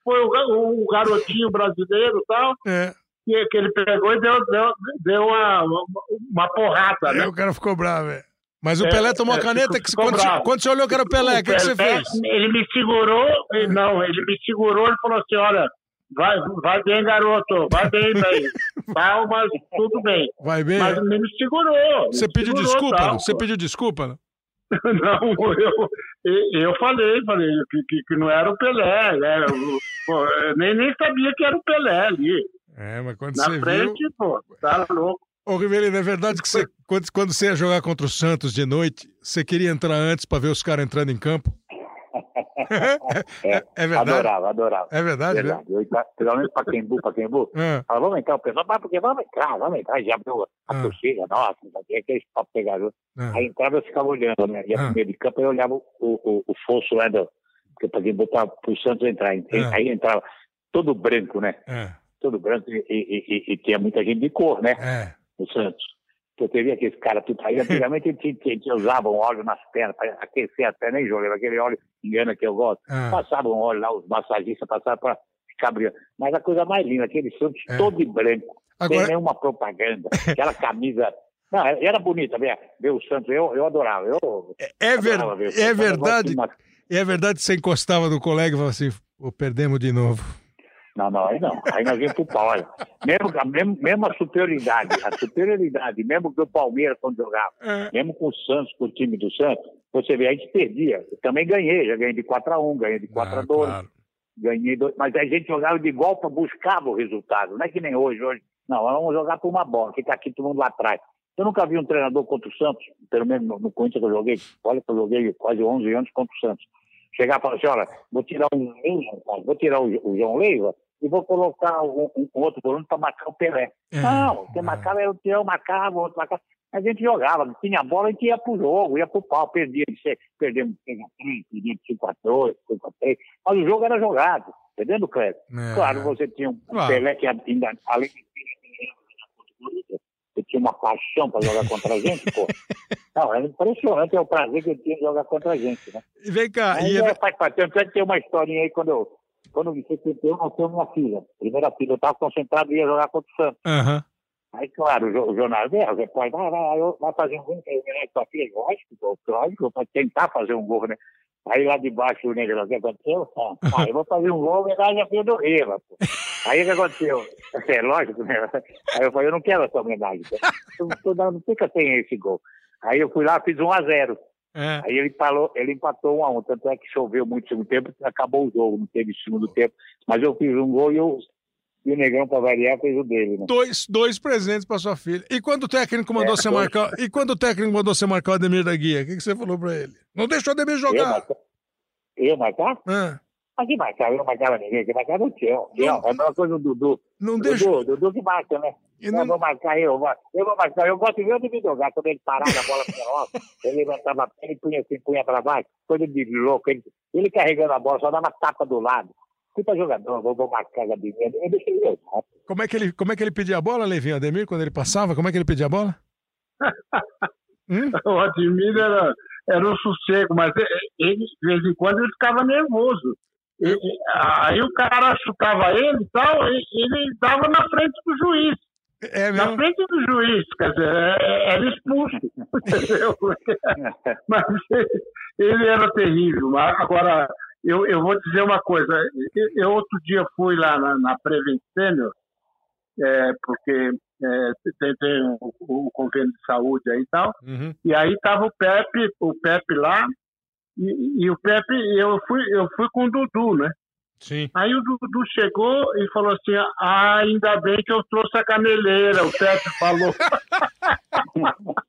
C: foi o, ga- o garotinho brasileiro e tal,
A: É,
C: que, que ele pegou e deu, deu, deu uma, uma porrada, né?
A: aí o cara ficou bravo, é. Mas o
C: É,
A: Pelé tomou
C: é,
A: a caneta que quando,
C: bravo.
A: quando você olhou que era o Pelé, o que, que você
C: Pelé,
A: fez?
C: Ele me segurou, ele- não, ele me segurou e falou assim: olha, Vai, vai bem, garoto. Vai bem, *laughs* velho. Palmas, tudo bem.
A: Vai bem.
C: Mas me segurou.
A: Você
C: me
A: pediu
C: segurou,
A: desculpa?
C: tal?
A: Você pediu desculpa? Não, *laughs*
C: eu, eu falei, falei que, que, não era o Pelé, né? Eu, pô, eu nem, nem sabia que era o Pelé ali.
A: É, mas quando
C: Na
A: você
C: frente,
A: viu...
C: pô, tá louco.
A: Ô, Rivelino, é verdade que você, quando, quando você ia jogar contra o Santos de noite, você queria entrar antes pra ver os caras entrando em campo? É, é verdade?
B: Adorava, adorava.
A: É verdade, né?
B: Verdade. Eu, pelo menos para Paquembu, Paquembu.
A: Ah,
B: Fala, vamos entrar, o pessoal, vai, porque vamos entrar, vamos entrar. Já abriu a
A: Ah.
B: torcida, nossa, não sei o que, aqueles papos pegadores.
A: ah.
B: Aí entrava, eu ficava olhando, né? Ia
A: Ah.
B: pro meio de campo, eu olhava o, o, o fosso lá do. Porque para botar pro Santos entrar. Aí,
A: Ah.
B: aí entrava todo branco, né?
A: É,
B: Todo branco e, e, e- e tinha muita gente de cor, né?
A: é.
B: No Santos. Então teve aqueles caras tudo aí. Antigamente tinha, tinha, usavam óleo nas pernas para aquecer as pernas, nem jogava aquele óleo engana que eu gosto.
A: Ah.
B: Passavam óleo lá, os massagistas passavam para ficar brilhando. Mas a coisa mais linda, aquele Santos
A: É.
B: todo de branco, sem
A: Agora,
B: nenhuma propaganda, aquela camisa. Não, era bonita, ver, ver o Santos, eu, eu adorava. Eu
A: é, ver,
B: adorava ver o
A: é verdade,
B: Eu de-
A: é verdade que você encostava no colega e falava assim, pô, perdemos de novo.
B: Não, não, aí não. Aí nós vimos pro pau. Olha. Mesmo, mesmo, mesmo a superioridade, a superioridade, mesmo que o Palmeiras quando jogava,
A: É.
B: mesmo com o Santos, com o time do Santos, você vê, a gente perdia. Eu também ganhei, já ganhei de 4x1, ganhei de 4x2,
A: Ah, claro.
B: ganhei dois, mas a gente jogava de igual para buscar o resultado, não é que nem hoje, hoje. Não, vamos jogar por uma bola, fica aqui todo mundo lá atrás. Eu nunca vi um treinador contra o Santos, pelo menos no, no Corinthians que eu joguei, olha que eu joguei quase 11 anos contra o Santos. Chegar e falar assim, olha, vou tirar um Leiva, vou tirar o, o João Leiva e vou colocar um, um- outro volante para marcar o Pelé.
A: É,
B: Não, quem
A: é.
B: marcava era o Tião, marcava, o outro marcava. A gente jogava, tinha a bola, a gente ia pro jogo, ia pro pau, perdia, de perdemos 3x3, perdíamos 5x2, 5x3, mas o jogo era jogado, entendendo, Cléber?
A: É.
B: Claro, você tinha um
A: Claro.
B: Pelé que ainda, além de você tinha uma paixão para jogar contra a gente, pô. *laughs* Não, era impressionante, é o prazer que eu tinha de jogar contra a gente, né?
A: Vem cá,
B: Aí
A: e
B: é,
A: é-
B: faz. Tanto é que tem uma historinha aí quando eu, quando eu setentei, eu nasceu minha filha. Primeira filha, eu estava concentrado e ia jogar contra o Santos.
A: Aham.
B: Aí, claro, o, o jornalista, é, você pode, vai, vai, vai, vai fazer um gol, quer ver sua filha? Lógico, lógico, para tentar fazer um gol, né? Aí lá debaixo o negro, o que aconteceu? Ah, eu vou fazer um gol, homenagem a filha do Riva, pô. Aí o que aconteceu? *laughs* É lógico, né? Aí eu falei, eu não quero essa homenagem. pô. Eu dando, não fica sem esse gol. Aí eu fui lá, fiz 1 a 0
A: É.
B: Aí ele, falou, ele empatou um a um, tanto é que choveu muito no segundo tempo, acabou o jogo, não teve segundo tempo. Mas eu fiz um gol e, eu, e o Negrão, para variar, fez o dele, né?
A: Dois, dois presentes pra sua filha. E quando o técnico mandou
B: É,
A: você
B: dois.
A: marcar. E quando o técnico mandou você marcar o Ademir da Guia, o que, que você falou pra ele? Não deixou o Ademir
B: Eu
A: jogar.
B: marcar? Eu marcar?
A: Ah,
B: Mas que marcar? Eu não marcava ninguém, que marcava o Tião. Tião, É a mesma coisa do Dudu.
A: não.
B: Dudu, Dudu que marca, né?
A: E
B: Eu
A: não-
B: vou marcar eu, vou- eu vou marcar. Eu gosto de ver o David jogar, quando ele parava a bola pra nossa, *laughs* ele levantava a perna e punha assim, punha pra baixo, coisa de louco. Ele, ele carregando a bola, só dava tapa do lado. Fui pra jogador, vou, vou marcar a Ademir. Eu deixei ele.
A: Como é, que ele, como é que ele pedia a bola, Levinho? Ademir, quando ele passava, como é que ele pedia a bola? *laughs* Hum?
C: O Admir era, era um sossego, mas ele, de vez em quando ele ficava nervoso. E- aí o cara chutava ele e tal, e ele dava na frente do juiz.
A: É
C: Na frente do juiz, quer dizer, é- era expulso. *laughs* Entendeu? *laughs* Mas ele- era terrível. Mas agora, eu, eu vou dizer uma coisa. Eu, outro dia fui lá na, na Prevent Senior, é, porque é, tem, tem o, o convênio de saúde aí e tal.
A: Uhum.
C: E aí tava o Pepe, o Pepe lá, e, e o Pepe, eu fui, eu fui com o Dudu, né?
A: Sim.
C: Aí o Dudu chegou e falou assim: ah, ainda bem que eu trouxe a caneleira, o Pepe falou. *laughs*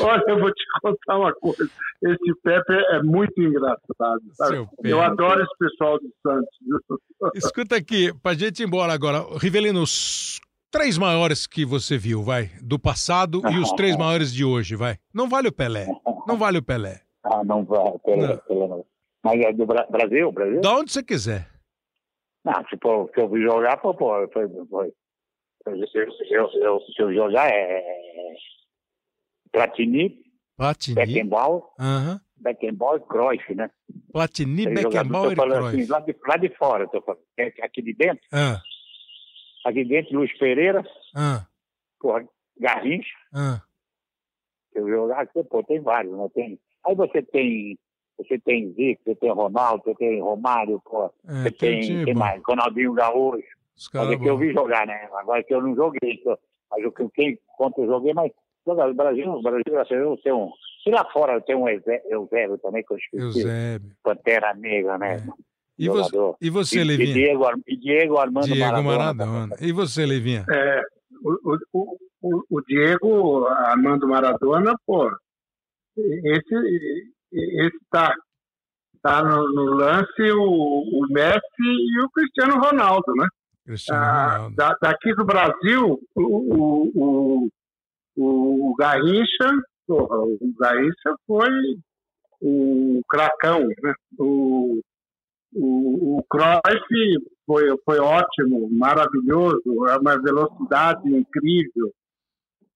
C: Olha, eu vou te contar uma coisa. Esse Pepe é muito engraçado. sabe? Eu adoro esse pessoal do Santos. *laughs*
A: Escuta aqui, pra gente ir embora agora, Rivelino, os três maiores que você viu, vai, do passado e os três maiores de hoje, vai. Não vale o Pelé. Não vale o Pelé.
B: Ah, não vai, pela, pela. Mas é do Bra- Brasil, Brasil?
A: Da onde você quiser.
B: Não, se, for, se eu vi jogar, pô, pô, foi, foi. Se eu, se eu, se eu, se eu jogar é. Platini,
A: Platini.
B: Beckenbauer,
A: Aham.
B: Beckenbauer e Cruyff, né?
A: Platini,
B: jogadores,
A: Beckenbauer e
B: tô falando
A: Cruyff.
B: assim, lá, de, lá de fora, tô falando. É Aqui de dentro,
A: Ah,
B: aqui dentro, Luiz Pereira,
A: ah,
B: porra, Garrincha,
A: ah.
B: eu jogar aqui, pô, tem vários, né? Tem, aí você tem Você tem Zico, você tem Ronaldo, você tem Romário, pô.
A: É,
B: você
A: tem
B: tem,
A: bom.
B: mais? Ronaldinho Gaúcho.
A: Os
B: é que eu vi jogar, né? Agora que eu não joguei. eu- Mas o que quem conta eu joguei, mas o Brasil, o Brasil, tem um. Se lá fora tem um Eusé- Eusébio também, que eu esqueci.
A: Eusébio.
B: Pantera Negra, né?
A: É. E você,
B: Jogador.
A: e você,
B: E, e
A: Levinha?
B: Diego, e Diego Armando
A: Diego
B: Maradona.
A: Maradona. E você, Levinha?
C: É, o, o, o, o Diego Armando Maradona, pô, esse, esse tá, no, no lance o, o Messi e o Cristiano Ronaldo, né?
A: Cristiano
C: Ah,
A: Ronaldo.
C: da- daqui do Brasil, o, o, o, o, o Garrincha, porra, o Garrincha foi o cracão, né? O, o, o Cruyff foi, foi ótimo, maravilhoso, é uma velocidade incrível.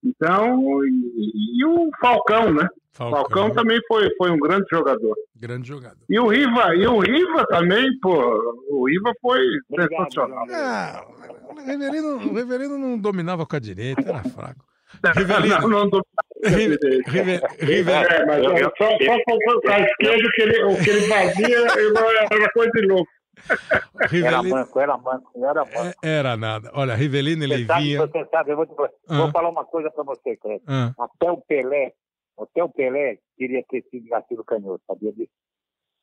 C: Então, e, e o Falcão, né?
A: Falcão,
C: Falcão também foi, foi um grande jogador.
A: grande jogador.
C: E o Riva, e o Riva também, pô, o Riva foi
B: Obrigado,
C: sensacional.
A: Ah, o Rivelino, o Rivelino não dominava com a direita, era fraco. Rivelino.
C: Não, não, não,
A: Rive- Rive- Rive-
C: É, mas
B: eu-
C: só, só para a esquerda que ele, o que ele fazia era coisa de louco.
B: Era
A: Rivelino
B: manco, era manco, era manco.
A: é- era nada. Olha, Rivelino e
B: Você sabe, você sabe, eu vou, te-
A: Ah.
B: vou falar uma coisa pra você, Cleber.
A: Ah,
B: Até o Pelé, até o Pelé queria ter sido nascido canhoto, sabia disso?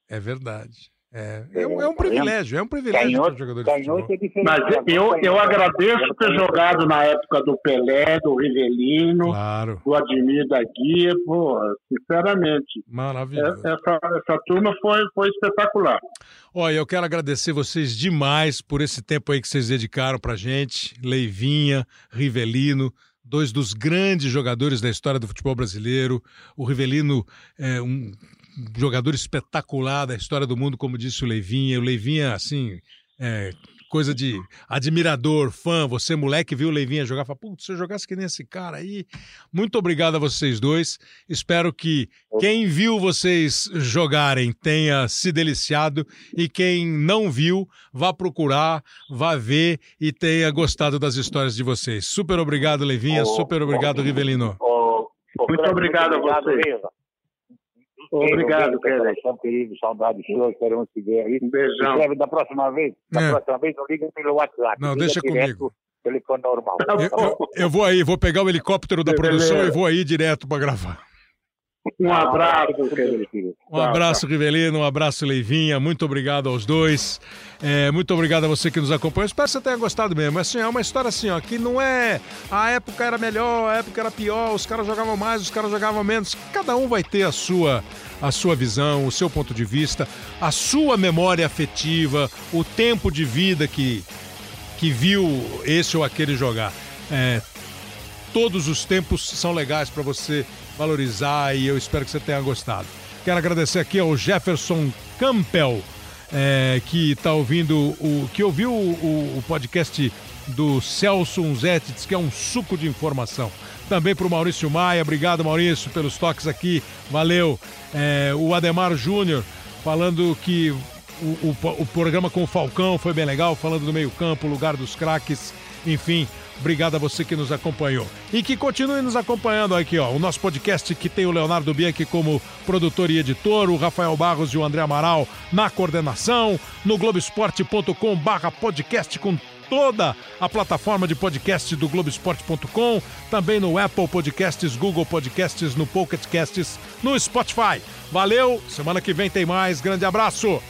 A: é verdade. É, é, um, é um privilégio, é um privilégio para
B: Canhoto,
A: jogador de futebol.
C: Mas eu, eu agradeço ter jogado na época do Pelé, do Rivelino,
A: Claro,
C: do Admir da Guia, pô, sinceramente.
A: maravilhoso.
C: é- Essa, essa turma foi, foi espetacular.
A: Olha, eu quero agradecer vocês demais por esse tempo aí que vocês dedicaram pra gente. Leivinha, Rivelino, dois dos grandes jogadores da história do futebol brasileiro. O Rivelino é um jogador espetacular da história do mundo, como disse o Leivinha. O Leivinha, assim, é coisa de admirador, fã. Você, moleque, viu o Leivinha jogar, fala, putz, se eu jogasse que nem esse cara aí. Muito obrigado a vocês dois. Espero que quem viu vocês jogarem tenha se deliciado e quem não viu, vá procurar, vá ver e tenha gostado das histórias de vocês. Super obrigado, Levinha.
B: Ô,
A: Super obrigado, Rivelino.
C: Muito obrigado a você. Obrigado.
B: Cleber. querido, saudade sua, esperamos te ver aí.
C: Um beijão.
B: Cleber, da próxima vez, da
A: É.
B: próxima vez, não liga pelo WhatsApp.
A: Não,
B: liga
A: deixa
B: direto
A: comigo.
B: Telefone normal.
A: Eu, eu- eu vou aí, vou pegar o helicóptero da produção e vou aí direto para gravar.
C: Um abraço.
A: Um abraço, Rivelino, um abraço, Leivinha. Muito obrigado aos dois. É, muito obrigado a você que nos acompanhou. Espero que você tenha gostado mesmo. Assim, é uma história assim, ó, que não é a época era melhor, a época era pior, os caras jogavam mais, os caras jogavam menos. Cada um vai ter a sua, a sua visão, o seu ponto de vista, a sua memória afetiva, o tempo de vida que, que viu esse ou aquele jogar. É, todos os tempos são legais para você valorizar e eu espero que você tenha gostado. Quero agradecer aqui ao Jefferson Campbell, é, que está ouvindo o. que ouviu o, o- podcast do Celso Unzetti, que é um suco de informação. Também para o Maurício Maia, obrigado Maurício pelos toques aqui, valeu. É, o Ademar Júnior falando que o, o, o programa com o Falcão foi bem legal, falando do meio-campo, lugar dos craques, enfim. Obrigado a você que nos acompanhou. E que continue nos acompanhando aqui, ó. O nosso podcast que tem o Leonardo Bianchi como produtor e editor, o Rafael Barros e o André Amaral na coordenação, no globesport.com barra podcast com toda a plataforma de podcast do Globoesporte.com, também no Apple Podcasts, Google Podcasts, no Pocket Casts, no Spotify. Valeu, semana que vem tem mais. Grande abraço!